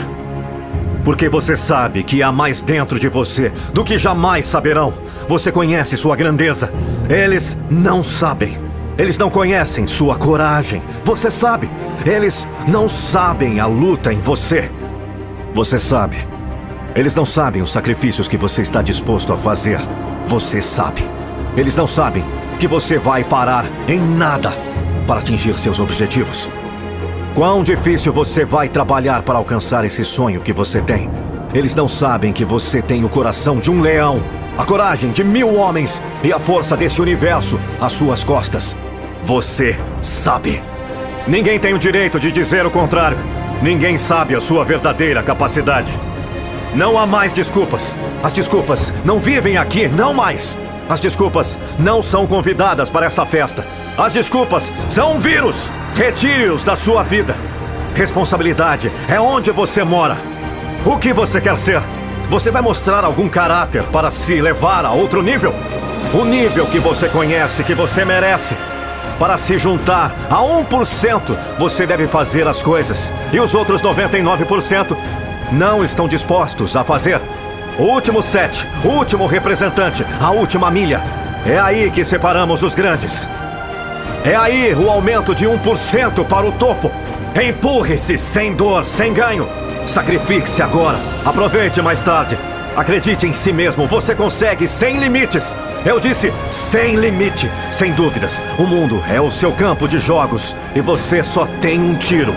Speaker 3: Porque você sabe que há mais dentro de você do que jamais saberão. Você conhece sua grandeza. Eles não sabem. Eles não conhecem sua coragem. Você sabe. Eles não sabem a luta em você. Você sabe. Eles não sabem os sacrifícios que você está disposto a fazer. Você sabe. Eles não sabem que você vai parar em nada para atingir seus objetivos. Quão difícil você vai trabalhar para alcançar esse sonho que você tem. Eles não sabem que você tem o coração de um leão, a coragem de mil homens e a força desse universo às suas costas. Você sabe. Ninguém tem o direito de dizer o contrário. Ninguém sabe a sua verdadeira capacidade. Não há mais desculpas. As desculpas não vivem aqui, não mais. As desculpas não são convidadas para essa festa. As desculpas são um vírus. Retire-os da sua vida. Responsabilidade é onde você mora. O que você quer ser? Você vai mostrar algum caráter para se levar a outro nível? O nível que você conhece, que você merece. Para se juntar a 1%, você deve fazer as coisas. E os outros 99% não estão dispostos a fazer. O último set, o último representante, a última milha. É aí que separamos os grandes. É aí o aumento de 1% para o topo. Empurre-se sem dor, sem ganho. Sacrifique-se agora. Aproveite mais tarde. Acredite em si mesmo, você consegue sem limites. Eu disse sem limite, sem dúvidas. O mundo é o seu campo de jogos e você só tem um tiro.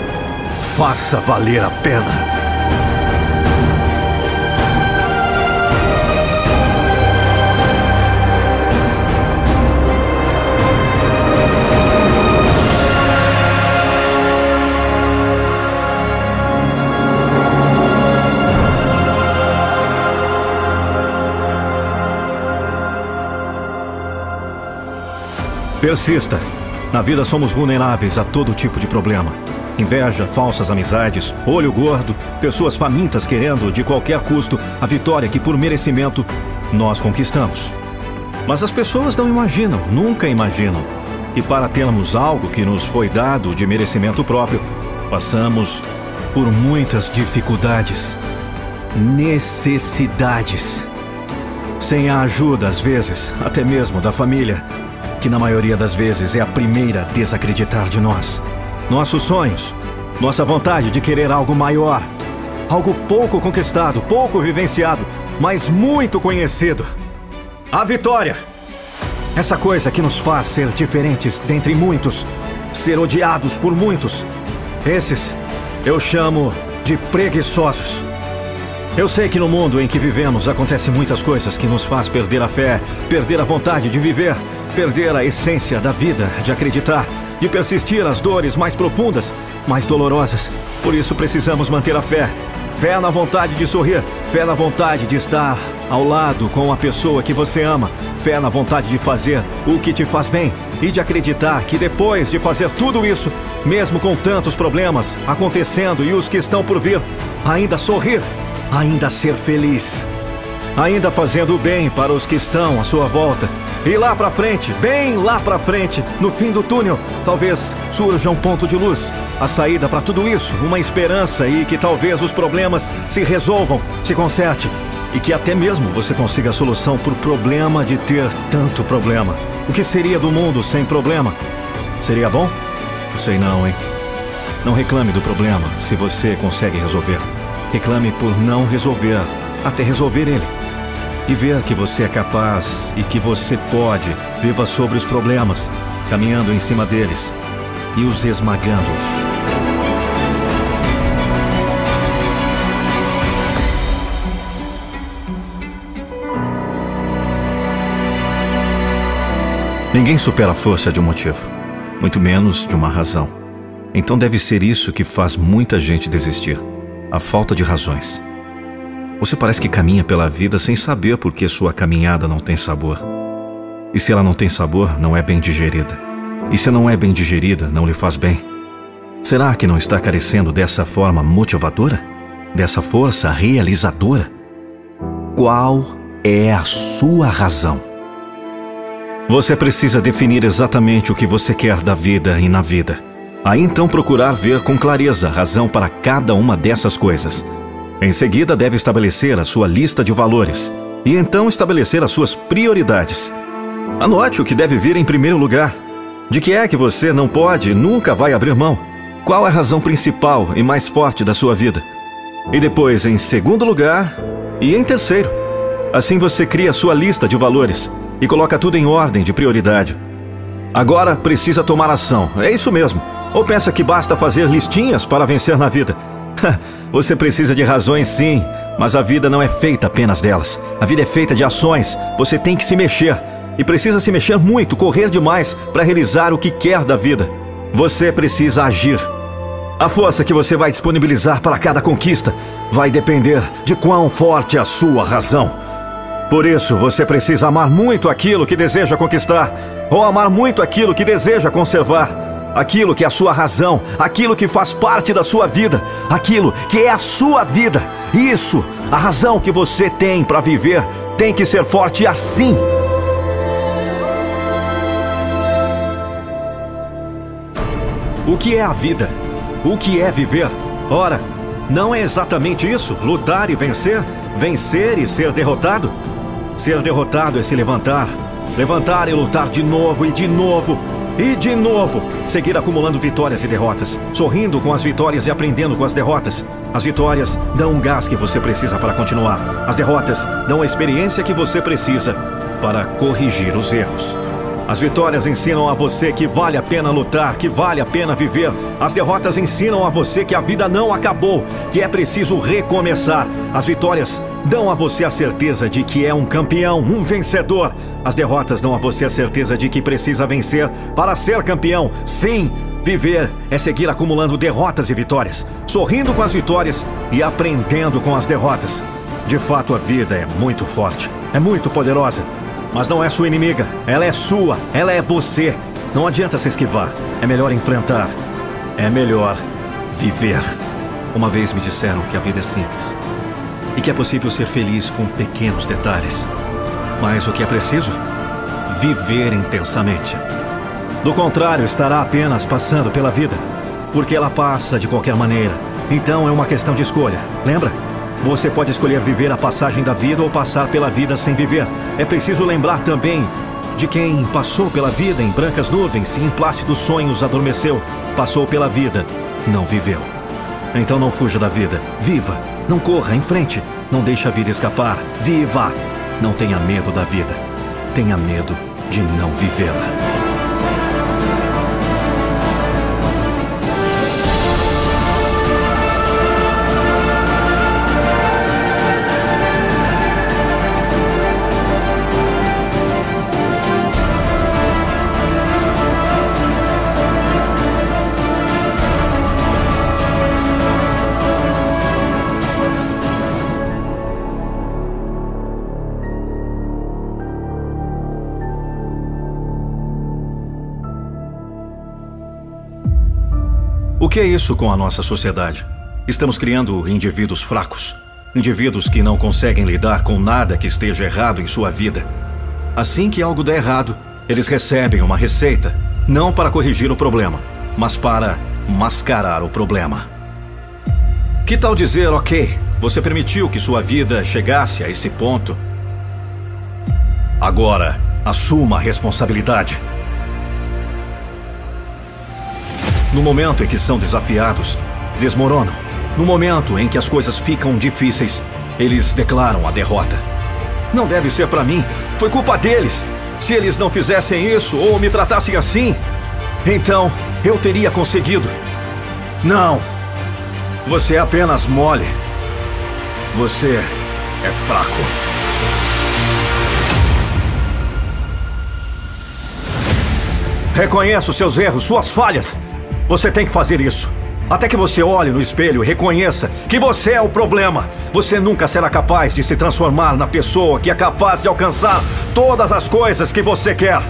Speaker 3: Faça valer a pena. Persista. Na vida somos vulneráveis a todo tipo de problema. Inveja, falsas amizades, olho gordo, pessoas famintas querendo, de qualquer custo, a vitória que, por merecimento, nós conquistamos. Mas as pessoas não imaginam, nunca imaginam, que para termos algo que nos foi dado de merecimento próprio, passamos por muitas dificuldades, necessidades. Sem a ajuda, às vezes, até mesmo da família, que na maioria das vezes é a primeira a desacreditar de nós. Nossos sonhos, nossa vontade de querer algo maior, algo pouco conquistado, pouco vivenciado, mas muito conhecido. A vitória! Essa coisa que nos faz ser diferentes dentre muitos, ser odiados por muitos. Esses eu chamo de preguiçosos. Eu sei que no mundo em que vivemos acontecem muitas coisas que nos faz perder a fé, perder a vontade de viver, perder a essência da vida, de acreditar, de persistir as dores mais profundas, mais dolorosas. Por isso precisamos manter a fé. Fé na vontade de sorrir, fé na vontade de estar ao lado com a pessoa que você ama, fé na vontade de fazer o que te faz bem e de acreditar que depois de fazer tudo isso, mesmo com tantos problemas acontecendo e os que estão por vir, ainda sorrir ainda ser feliz, ainda fazendo o bem para os que estão à sua volta. E lá para frente, bem lá para frente, no fim do túnel, talvez surja um ponto de luz, a saída para tudo isso, uma esperança e que talvez os problemas se resolvam, se conserte e que até mesmo você consiga a solução por problema de ter tanto problema. O que seria do mundo sem problema? Seria bom? Sei não, hein? Não reclame do problema se você consegue resolver. Reclame por não resolver, até resolver ele. E ver que você é capaz e que você pode, viva sobre os problemas, caminhando em cima deles e os esmagando-os. Ninguém supera a força de um motivo, muito menos de uma razão. Então deve ser isso que faz muita gente desistir a falta de razões. Você parece que caminha pela vida sem saber por que sua caminhada não tem sabor. E se ela não tem sabor, não é bem digerida. E se não é bem digerida, não lhe faz bem. Será que não está carecendo dessa forma motivadora? Dessa força realizadora? Qual é a sua razão? Você precisa definir exatamente o que você quer da vida e na vida. Aí então procurar ver com clareza a razão para cada uma dessas coisas. Em seguida, deve estabelecer a sua lista de valores e então estabelecer as suas prioridades. Anote o que deve vir em primeiro lugar. De que é que você não pode e nunca vai abrir mão? Qual a razão principal e mais forte da sua vida? E depois, em segundo lugar e em terceiro. Assim você cria a sua lista de valores e coloca tudo em ordem de prioridade. Agora precisa tomar ação. É isso mesmo. Ou pensa que basta fazer listinhas para vencer na vida? Você precisa de razões, sim, mas a vida não é feita apenas delas. A vida é feita de ações. Você tem que se mexer. E precisa se mexer muito, correr demais para realizar o que quer da vida. Você precisa agir. A força que você vai disponibilizar para cada conquista vai depender de quão forte é a sua razão. Por isso, você precisa amar muito aquilo que deseja conquistar, ou amar muito aquilo que deseja conservar aquilo que é a sua razão, aquilo que faz parte da sua vida, aquilo que é a sua vida. Isso, a razão que você tem para viver, tem que ser forte assim. O que é a vida? O que é viver? Ora, não é exatamente isso? Lutar e vencer? Vencer e ser derrotado? Ser derrotado é se levantar. Levantar e lutar de novo e de novo e de novo, seguir acumulando vitórias e derrotas, sorrindo com as vitórias e aprendendo com as derrotas. As vitórias dão um gás que você precisa para continuar. As derrotas dão a experiência que você precisa para corrigir os erros. As vitórias ensinam a você que vale a pena lutar, que vale a pena viver. As derrotas ensinam a você que a vida não acabou, que é preciso recomeçar. As vitórias dão a você a certeza de que é um campeão, um vencedor. As derrotas dão a você a certeza de que precisa vencer para ser campeão. Sim, viver é seguir acumulando derrotas e vitórias, sorrindo com as vitórias e aprendendo com as derrotas. De fato, a vida é muito forte, é muito poderosa mas não é sua inimiga. Ela é sua, ela é você. Não adianta se esquivar. É melhor enfrentar. É melhor viver. Uma vez me disseram que a vida é simples e que é possível ser feliz com pequenos detalhes. Mas o que é preciso? Viver intensamente. Do contrário, estará apenas passando pela vida, porque ela passa de qualquer maneira. Então é uma questão de escolha, lembra? Você pode escolher viver a passagem da vida ou passar pela vida sem viver. É preciso lembrar também de quem passou pela vida em brancas nuvens e em plácidos sonhos adormeceu, passou pela vida, não viveu. Então não fuja da vida, viva, não corra em frente, não deixe a vida escapar, viva! Não tenha medo da vida, tenha medo de não vivê-la. Que é isso com a nossa sociedade? Estamos criando indivíduos fracos. Indivíduos que não conseguem lidar com nada que esteja errado em sua vida. Assim que algo der errado, eles recebem uma receita, não para corrigir o problema, mas para mascarar o problema. Que tal dizer, ok, você permitiu que sua vida chegasse a esse ponto? Agora, assuma a responsabilidade. No momento em que são desafiados, desmoronam. No momento em que as coisas ficam difíceis, eles declaram a derrota. Não deve ser para mim, foi culpa deles. Se eles não fizessem isso ou me tratassem assim, então eu teria conseguido. Não. Você é apenas mole. Você é fraco. Reconheça seus erros, suas falhas. Você tem que fazer isso. Até que você olhe no espelho e reconheça que você é o problema. Você nunca será capaz de se transformar na pessoa que é capaz de alcançar todas as coisas que você quer.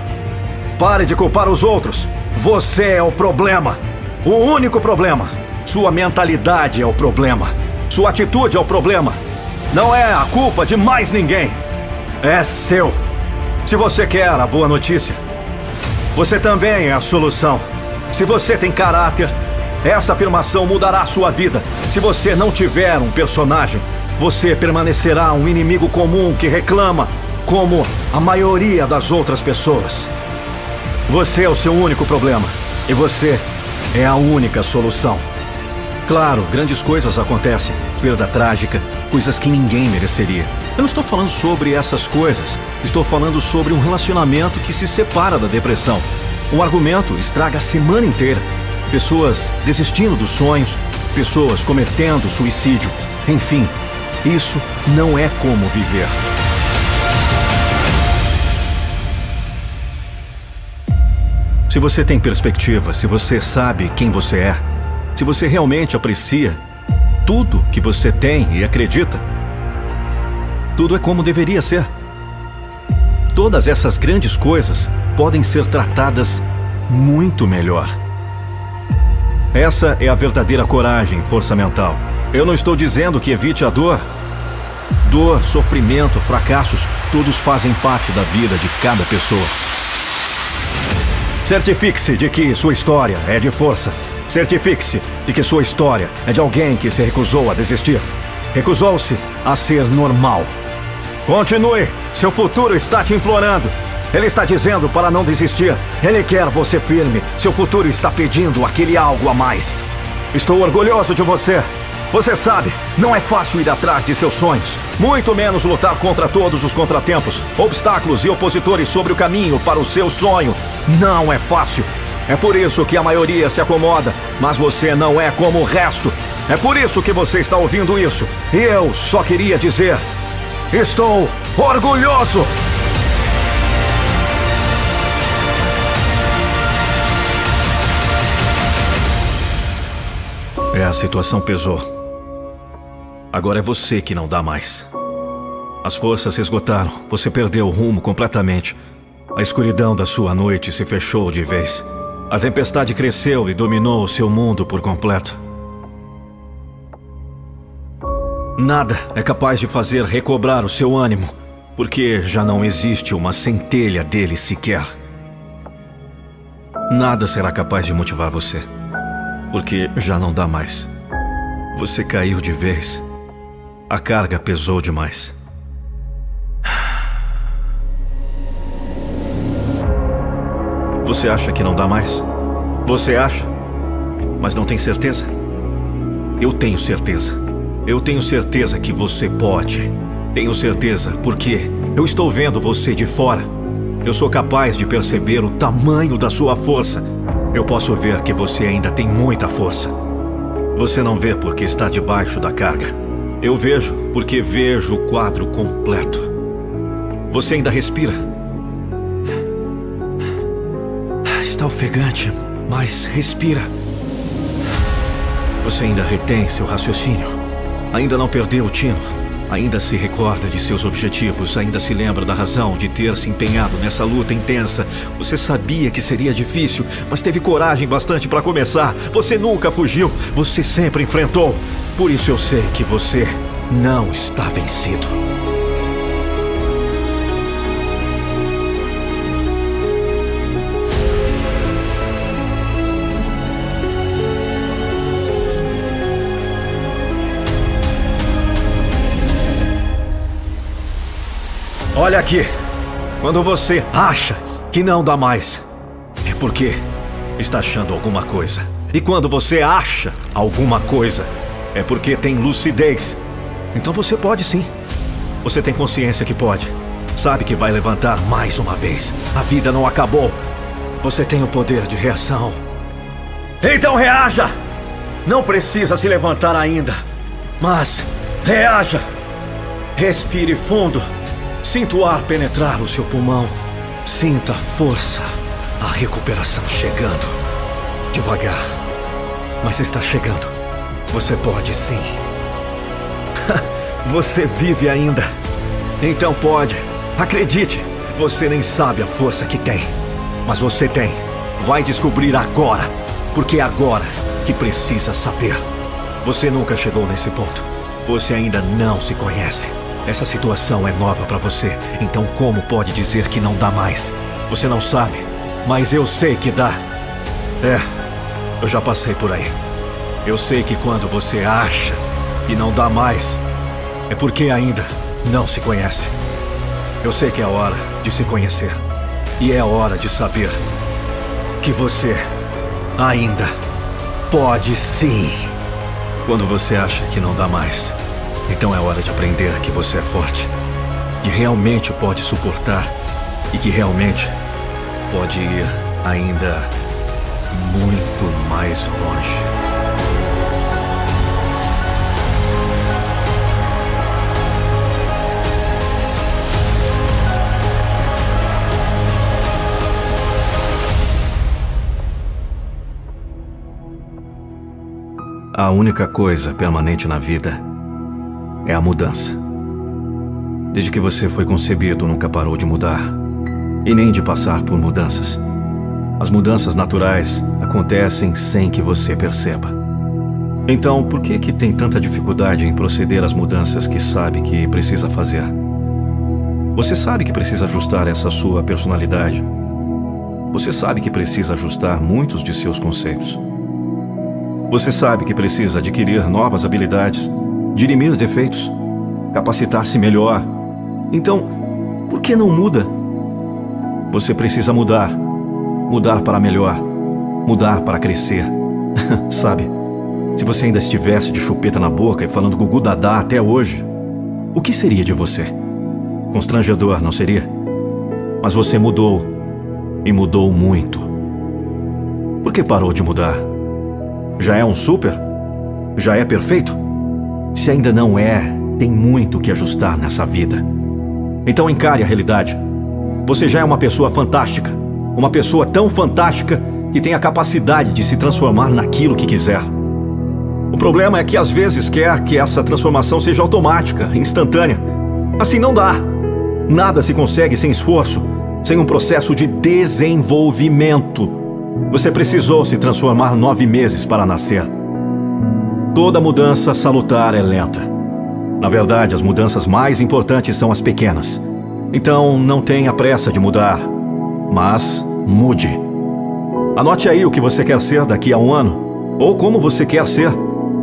Speaker 3: Pare de culpar os outros. Você é o problema. O único problema. Sua mentalidade é o problema. Sua atitude é o problema. Não é a culpa de mais ninguém. É seu. Se você quer a boa notícia, você também é a solução. Se você tem caráter, essa afirmação mudará a sua vida. Se você não tiver um personagem, você permanecerá um inimigo comum que reclama, como a maioria das outras pessoas. Você é o seu único problema e você é a única solução. Claro, grandes coisas acontecem, perda trágica, coisas que ninguém mereceria. Eu não estou falando sobre essas coisas, estou falando sobre um relacionamento que se separa da depressão. O argumento estraga a semana inteira. Pessoas desistindo dos sonhos, pessoas cometendo suicídio. Enfim, isso não é como viver. Se você tem perspectiva, se você sabe quem você é, se você realmente aprecia tudo que você tem e acredita, tudo é como deveria ser. Todas essas grandes coisas podem ser tratadas muito melhor. Essa é a verdadeira coragem, força mental. Eu não estou dizendo que evite a dor. Dor, sofrimento, fracassos, todos fazem parte da vida de cada pessoa. Certifique-se de que sua história é de força. Certifique-se de que sua história é de alguém que se recusou a desistir. Recusou-se a ser normal. Continue, seu futuro está te implorando. Ele está dizendo para não desistir. Ele quer você firme. Seu futuro está pedindo aquele algo a mais. Estou orgulhoso de você. Você sabe, não é fácil ir atrás de seus sonhos. Muito menos lutar contra todos os contratempos, obstáculos e opositores sobre o caminho para o seu sonho. Não é fácil. É por isso que a maioria se acomoda, mas você não é como o resto. É por isso que você está ouvindo isso. Eu só queria dizer: estou orgulhoso! É, a situação pesou. Agora é você que não dá mais. As forças se esgotaram, você perdeu o rumo completamente.
Speaker 1: A escuridão da sua noite se fechou de vez. A tempestade cresceu e dominou o seu mundo por completo. Nada é capaz de fazer recobrar o seu ânimo, porque já não existe uma centelha dele sequer. Nada será capaz de motivar você, porque já não dá mais. Você caiu de vez. A carga pesou demais. Você acha que não dá mais? Você acha? Mas não tem certeza? Eu tenho certeza. Eu tenho certeza que você pode. Tenho certeza porque eu estou vendo você de fora. Eu sou capaz de perceber o tamanho da sua força. Eu posso ver que você ainda tem muita força. Você não vê porque está debaixo da carga. Eu vejo porque vejo o quadro completo. Você ainda respira. Está ofegante, mas respira. Você ainda retém seu raciocínio. Ainda não perdeu o tino. Ainda se recorda de seus objetivos, ainda se lembra da razão de ter se empenhado nessa luta intensa. Você sabia que seria difícil, mas teve coragem bastante para começar. Você nunca fugiu, você sempre enfrentou. Por isso eu sei que você não está vencido. Olha aqui. Quando você acha que não dá mais, é porque está achando alguma coisa. E quando você acha alguma coisa, é porque tem lucidez. Então você pode sim. Você tem consciência que pode. Sabe que vai levantar mais uma vez. A vida não acabou. Você tem o poder de reação. Então reaja! Não precisa se levantar ainda. Mas reaja! Respire fundo. Sinta o ar penetrar o seu pulmão. Sinta a força, a recuperação chegando. Devagar. Mas está chegando. Você pode sim. você vive ainda. Então pode. Acredite. Você nem sabe a força que tem. Mas você tem. Vai descobrir agora. Porque é agora que precisa saber. Você nunca chegou nesse ponto. Você ainda não se conhece. Essa situação é nova para você, então como pode dizer que não dá mais? Você não sabe, mas eu sei que dá. É, eu já passei por aí. Eu sei que quando você acha que não dá mais, é porque ainda não se conhece. Eu sei que é hora de se conhecer. E é hora de saber que você ainda pode sim. Quando você acha que não dá mais, então é hora de aprender que você é forte, que realmente pode suportar e que realmente pode ir ainda muito mais longe. A única coisa permanente na vida é a mudança. Desde que você foi concebido, nunca parou de mudar. E nem de passar por mudanças. As mudanças naturais acontecem sem que você perceba. Então, por que que tem tanta dificuldade em proceder às mudanças que sabe que precisa fazer? Você sabe que precisa ajustar essa sua personalidade. Você sabe que precisa ajustar muitos de seus conceitos. Você sabe que precisa adquirir novas habilidades dirimir os defeitos, capacitar-se melhor. Então, por que não muda? Você precisa mudar. Mudar para melhor. Mudar para crescer. Sabe? Se você ainda estivesse de chupeta na boca e falando gugu dadá até hoje, o que seria de você? Constrangedor, não seria? Mas você mudou. E mudou muito. Por que parou de mudar? Já é um super? Já é perfeito? Se ainda não é, tem muito que ajustar nessa vida. Então encare a realidade. Você já é uma pessoa fantástica. Uma pessoa tão fantástica que tem a capacidade de se transformar naquilo que quiser. O problema é que às vezes quer que essa transformação seja automática, instantânea. Assim não dá. Nada se consegue sem esforço,
Speaker 2: sem um processo de desenvolvimento. Você precisou se transformar nove meses para nascer. Toda mudança salutar é lenta. Na verdade, as mudanças mais importantes são as pequenas. Então, não tenha pressa de mudar, mas mude. Anote aí o que você quer ser daqui a um ano, ou como você quer ser.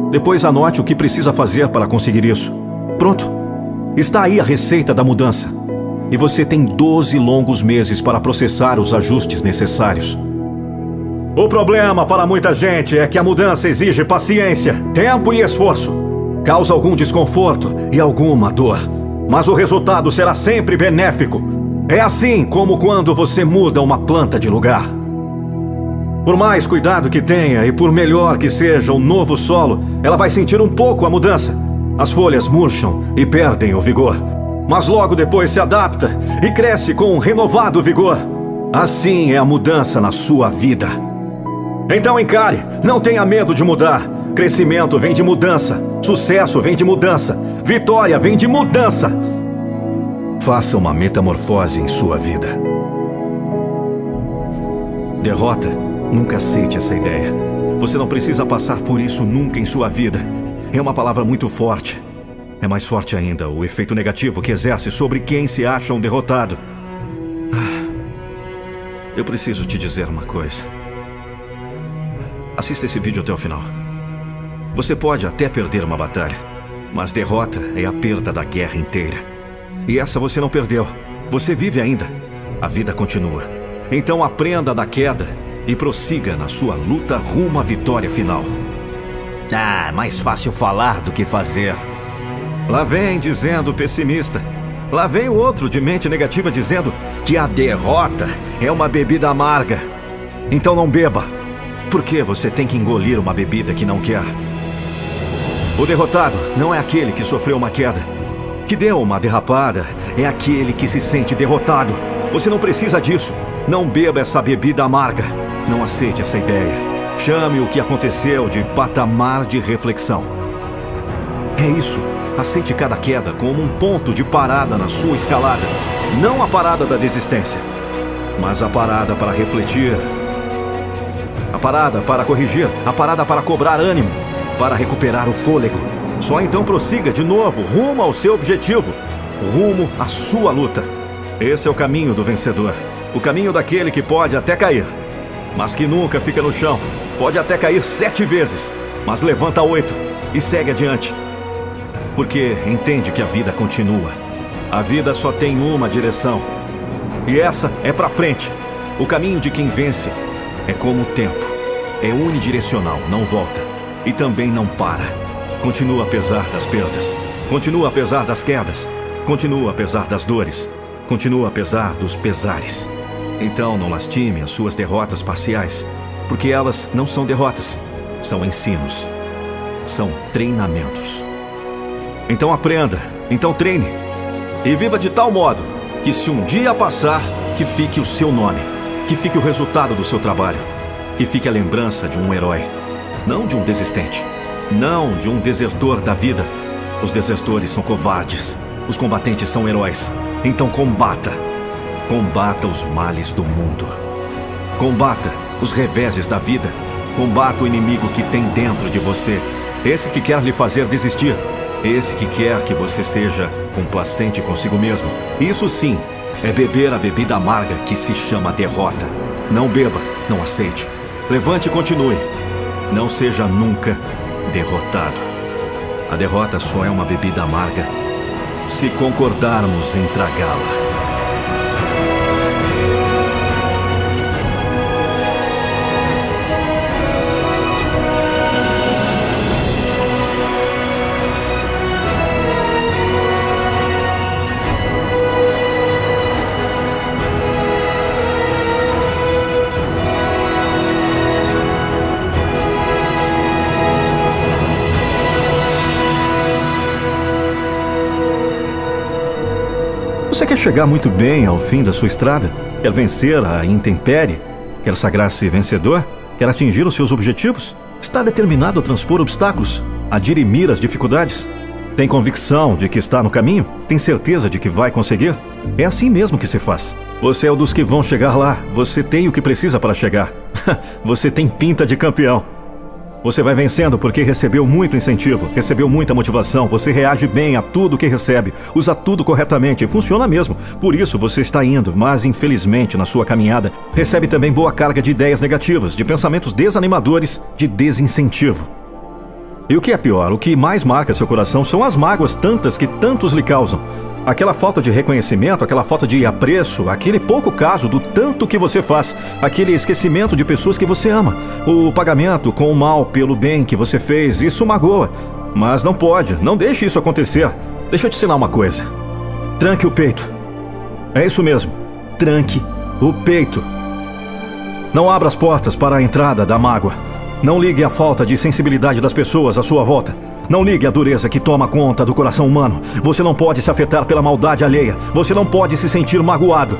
Speaker 2: Depois anote o que precisa fazer para conseguir isso. Pronto. Está aí a receita da mudança. E você tem 12 longos meses para processar os ajustes necessários. O problema para muita gente é que a mudança exige paciência, tempo e esforço. Causa algum desconforto e alguma dor. Mas o resultado será sempre benéfico. É assim como quando você muda uma planta de lugar. Por mais cuidado que tenha e por melhor que seja o novo solo, ela vai sentir um pouco a mudança. As folhas murcham e perdem o vigor. Mas logo depois se adapta e cresce com um renovado vigor. Assim é a mudança na sua vida. Então encare, não tenha medo de mudar. Crescimento vem de mudança, sucesso vem de mudança, vitória vem de mudança. Faça uma metamorfose em sua vida. Derrota, nunca aceite essa ideia. Você não precisa passar por isso nunca em sua vida. É uma palavra muito forte. É mais forte ainda o efeito negativo que exerce sobre quem se acha um derrotado. Ah, eu preciso te dizer uma coisa. Assista esse vídeo até o final. Você pode até perder uma batalha, mas derrota é a perda da guerra inteira. E essa você não perdeu. Você vive ainda. A vida continua. Então aprenda da queda e prossiga na sua luta rumo à vitória final.
Speaker 1: Ah, mais fácil falar do que fazer.
Speaker 2: Lá vem dizendo pessimista. Lá vem o outro de mente negativa dizendo que a derrota é uma bebida amarga. Então não beba. Por que você tem que engolir uma bebida que não quer? O derrotado não é aquele que sofreu uma queda, que deu uma derrapada, é aquele que se sente derrotado. Você não precisa disso. Não beba essa bebida amarga. Não aceite essa ideia. Chame o que aconteceu de patamar de reflexão. É isso. Aceite cada queda como um ponto de parada na sua escalada. Não a parada da desistência, mas a parada para refletir. A parada para corrigir, a parada para cobrar ânimo, para recuperar o fôlego. Só então prossiga de novo rumo ao seu objetivo, rumo à sua luta. Esse é o caminho do vencedor. O caminho daquele que pode até cair, mas que nunca fica no chão. Pode até cair sete vezes, mas levanta oito e segue adiante porque entende que a vida continua. A vida só tem uma direção. E essa é para frente. O caminho de quem vence é como o tempo. É unidirecional, não volta. E também não para. Continua apesar das perdas. Continua apesar das quedas. Continua apesar das dores. Continua apesar dos pesares. Então não lastime as suas derrotas parciais, porque elas não são derrotas, são ensinos. São treinamentos. Então aprenda, então treine. E viva de tal modo que se um dia passar, que fique o seu nome, que fique o resultado do seu trabalho, que fique a lembrança de um herói, não de um desistente, não de um desertor da vida. Os desertores são covardes, os combatentes são heróis. Então combata. Combata os males do mundo. Combata os reveses da vida. Combata o inimigo que tem dentro de você, esse que quer lhe fazer desistir esse que quer que você seja complacente consigo mesmo. Isso sim é beber a bebida amarga que se chama derrota. Não beba, não aceite. Levante e continue. Não seja nunca derrotado. A derrota só é uma bebida amarga se concordarmos em tragá-la. Chegar muito bem ao fim da sua estrada? Quer vencer a intempérie? Quer sagrar-se vencedor? Quer atingir os seus objetivos? Está determinado a transpor obstáculos? A dirimir as dificuldades?
Speaker 3: Tem convicção de que está no caminho? Tem certeza de que vai conseguir? É assim mesmo que se faz. Você é o dos que vão chegar lá. Você tem o que precisa para chegar. Você tem pinta de campeão. Você vai vencendo porque recebeu muito incentivo, recebeu muita motivação, você reage bem a tudo que recebe, usa tudo corretamente funciona mesmo. Por isso você está indo, mas infelizmente na sua caminhada recebe também boa carga de ideias negativas, de pensamentos desanimadores, de desincentivo. E o que é pior, o que mais marca seu coração são as mágoas tantas que tantos lhe causam. Aquela falta de reconhecimento, aquela falta de apreço, aquele pouco caso do tanto que você faz, aquele esquecimento de pessoas que você ama, o pagamento com o mal pelo bem que você fez, isso magoa. Mas não pode, não deixe isso acontecer. Deixa eu te ensinar uma coisa. Tranque o peito. É isso mesmo. Tranque o peito. Não abra as portas para a entrada da mágoa. Não ligue à falta de sensibilidade das pessoas à sua volta. Não ligue à dureza que toma conta do coração humano. Você não pode se afetar pela maldade alheia. Você não pode se sentir magoado.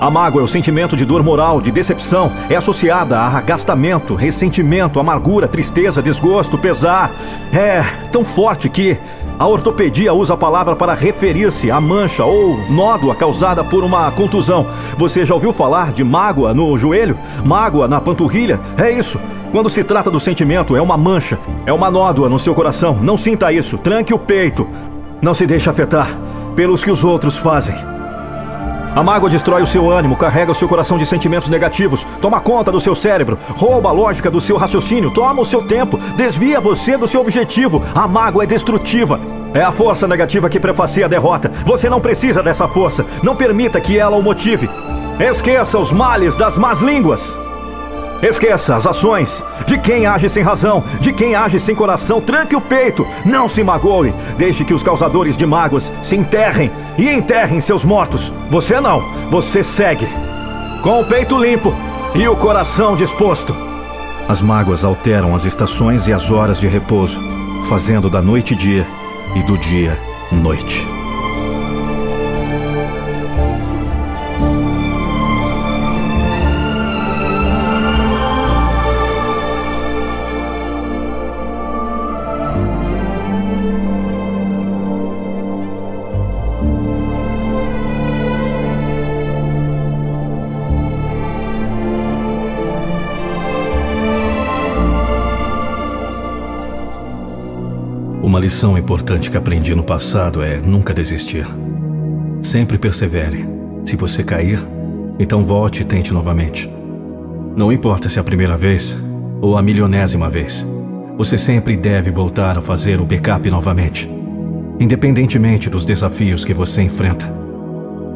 Speaker 3: A mágoa é o sentimento de dor moral, de decepção. É associada a arrastamento, ressentimento, amargura, tristeza, desgosto, pesar. É tão forte que a ortopedia usa a palavra para referir-se à mancha ou nódoa causada por uma contusão. Você já ouviu falar de mágoa no joelho? Mágoa na panturrilha? É isso. Quando se trata do sentimento, é uma mancha, é uma nódoa no seu coração. Não sinta isso. Tranque o peito. Não se deixe afetar pelos que os outros fazem. A mágoa destrói o seu ânimo, carrega o seu coração de sentimentos negativos, toma conta do seu cérebro, rouba a lógica do seu raciocínio, toma o seu tempo, desvia você do seu objetivo. A mágoa é destrutiva. É a força negativa que prefacia a derrota. Você não precisa dessa força. Não permita que ela o motive. Esqueça os males das más línguas. Esqueça as ações de quem age sem razão, de quem age sem coração. Tranque o peito, não se magoe. Deixe que os causadores de mágoas se enterrem e enterrem seus mortos. Você não, você segue. Com o peito limpo e o coração disposto. As mágoas alteram as estações e as horas de repouso, fazendo da noite dia e do dia noite. Lição importante que aprendi no passado é nunca desistir. Sempre persevere. Se você cair, então volte e tente novamente. Não importa se é a primeira vez ou a milionésima vez. Você sempre deve voltar a fazer o backup novamente. Independentemente dos desafios que você enfrenta,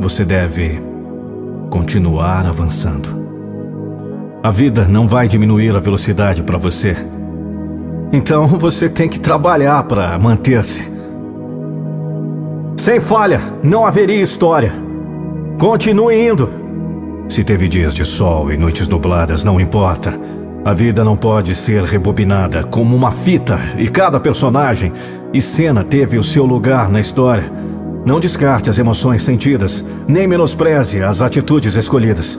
Speaker 3: você deve continuar avançando. A vida não vai diminuir a velocidade para você então você tem que trabalhar para manter-se. Sem falha, não haveria história. Continue indo. Se teve dias de sol e noites nubladas, não importa. A vida não pode ser rebobinada como uma fita e cada personagem e cena teve o seu lugar na história. Não descarte as emoções sentidas, nem menospreze as atitudes escolhidas.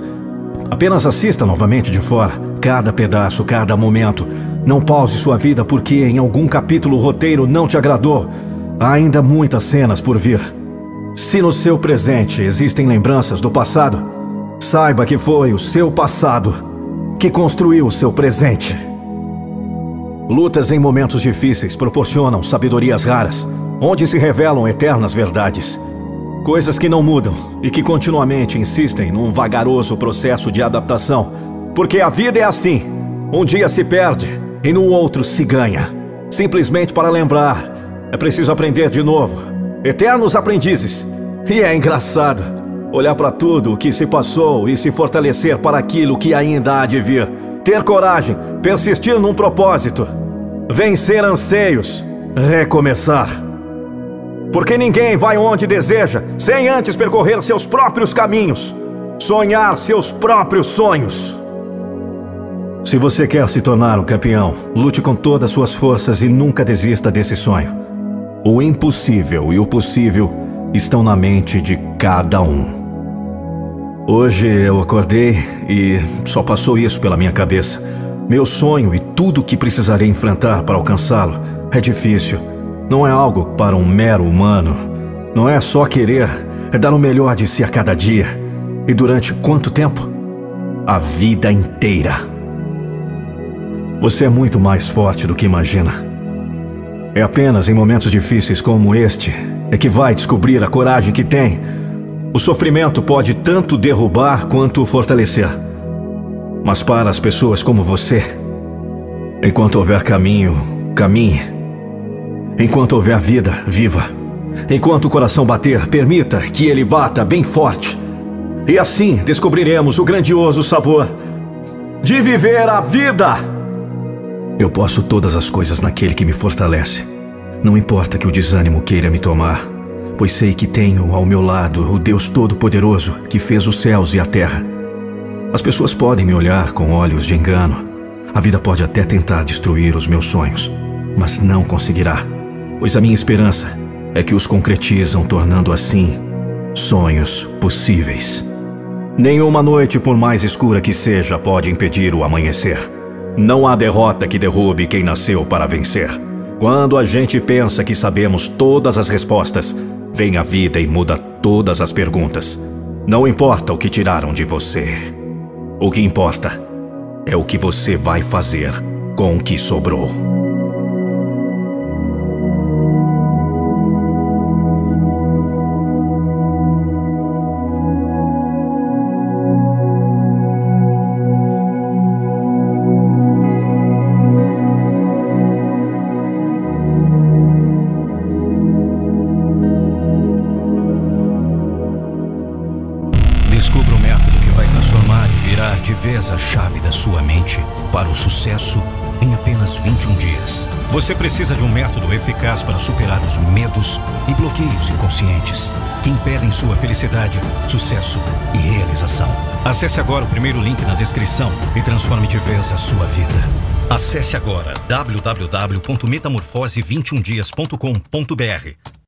Speaker 3: Apenas assista novamente de fora, cada pedaço, cada momento. Não pause sua vida porque em algum capítulo o roteiro não te agradou. Há ainda muitas cenas por vir. Se no seu presente existem lembranças do passado, saiba que foi o seu passado que construiu o seu presente. Lutas em momentos difíceis proporcionam sabedorias raras, onde se revelam eternas verdades. Coisas que não mudam e que continuamente insistem num vagaroso processo de adaptação. Porque a vida é assim: um dia se perde, e no outro se ganha. Simplesmente para lembrar, é preciso aprender de novo. Eternos aprendizes. E é engraçado olhar para tudo o que se passou e se fortalecer para aquilo que ainda há de vir. Ter coragem, persistir num propósito, vencer anseios, recomeçar. Porque ninguém vai onde deseja sem antes percorrer seus próprios caminhos, sonhar seus próprios sonhos. Se você quer se tornar um campeão, lute com todas as suas forças e nunca desista desse sonho. O impossível e o possível estão na mente de cada um. Hoje eu acordei e só passou isso pela minha cabeça. Meu sonho e tudo o que precisarei enfrentar para alcançá-lo é difícil, não é algo para um mero humano. Não é só querer, é dar o melhor de si a cada dia. E durante quanto tempo? A vida inteira. Você é muito mais forte do que imagina. É apenas em momentos difíceis como este é que vai descobrir a coragem que tem. O sofrimento pode tanto derrubar quanto fortalecer. Mas para as pessoas como você, enquanto houver caminho, caminhe. Enquanto houver vida, viva. Enquanto o coração bater, permita que ele bata bem forte. E assim descobriremos o grandioso sabor de viver a vida. Eu posso todas as coisas naquele que me fortalece. Não importa que o desânimo queira me tomar, pois sei que tenho ao meu lado o Deus Todo-Poderoso que fez os céus e a terra. As pessoas podem me olhar com olhos de engano. A vida pode até tentar destruir os meus sonhos, mas não conseguirá, pois a minha esperança é que os concretizam, tornando assim sonhos possíveis. Nenhuma noite, por mais escura que seja, pode impedir o amanhecer. Não há derrota que derrube quem nasceu para vencer. Quando a gente pensa que sabemos todas as respostas, vem a vida e muda todas as perguntas. Não importa o que tiraram de você. O que importa é o que você vai fazer com o que sobrou.
Speaker 5: Você precisa de um método eficaz para superar os medos e bloqueios inconscientes que impedem sua felicidade, sucesso e realização. Acesse agora o primeiro link na descrição e transforme de vez a sua vida. Acesse agora www.metamorfose21dias.com.br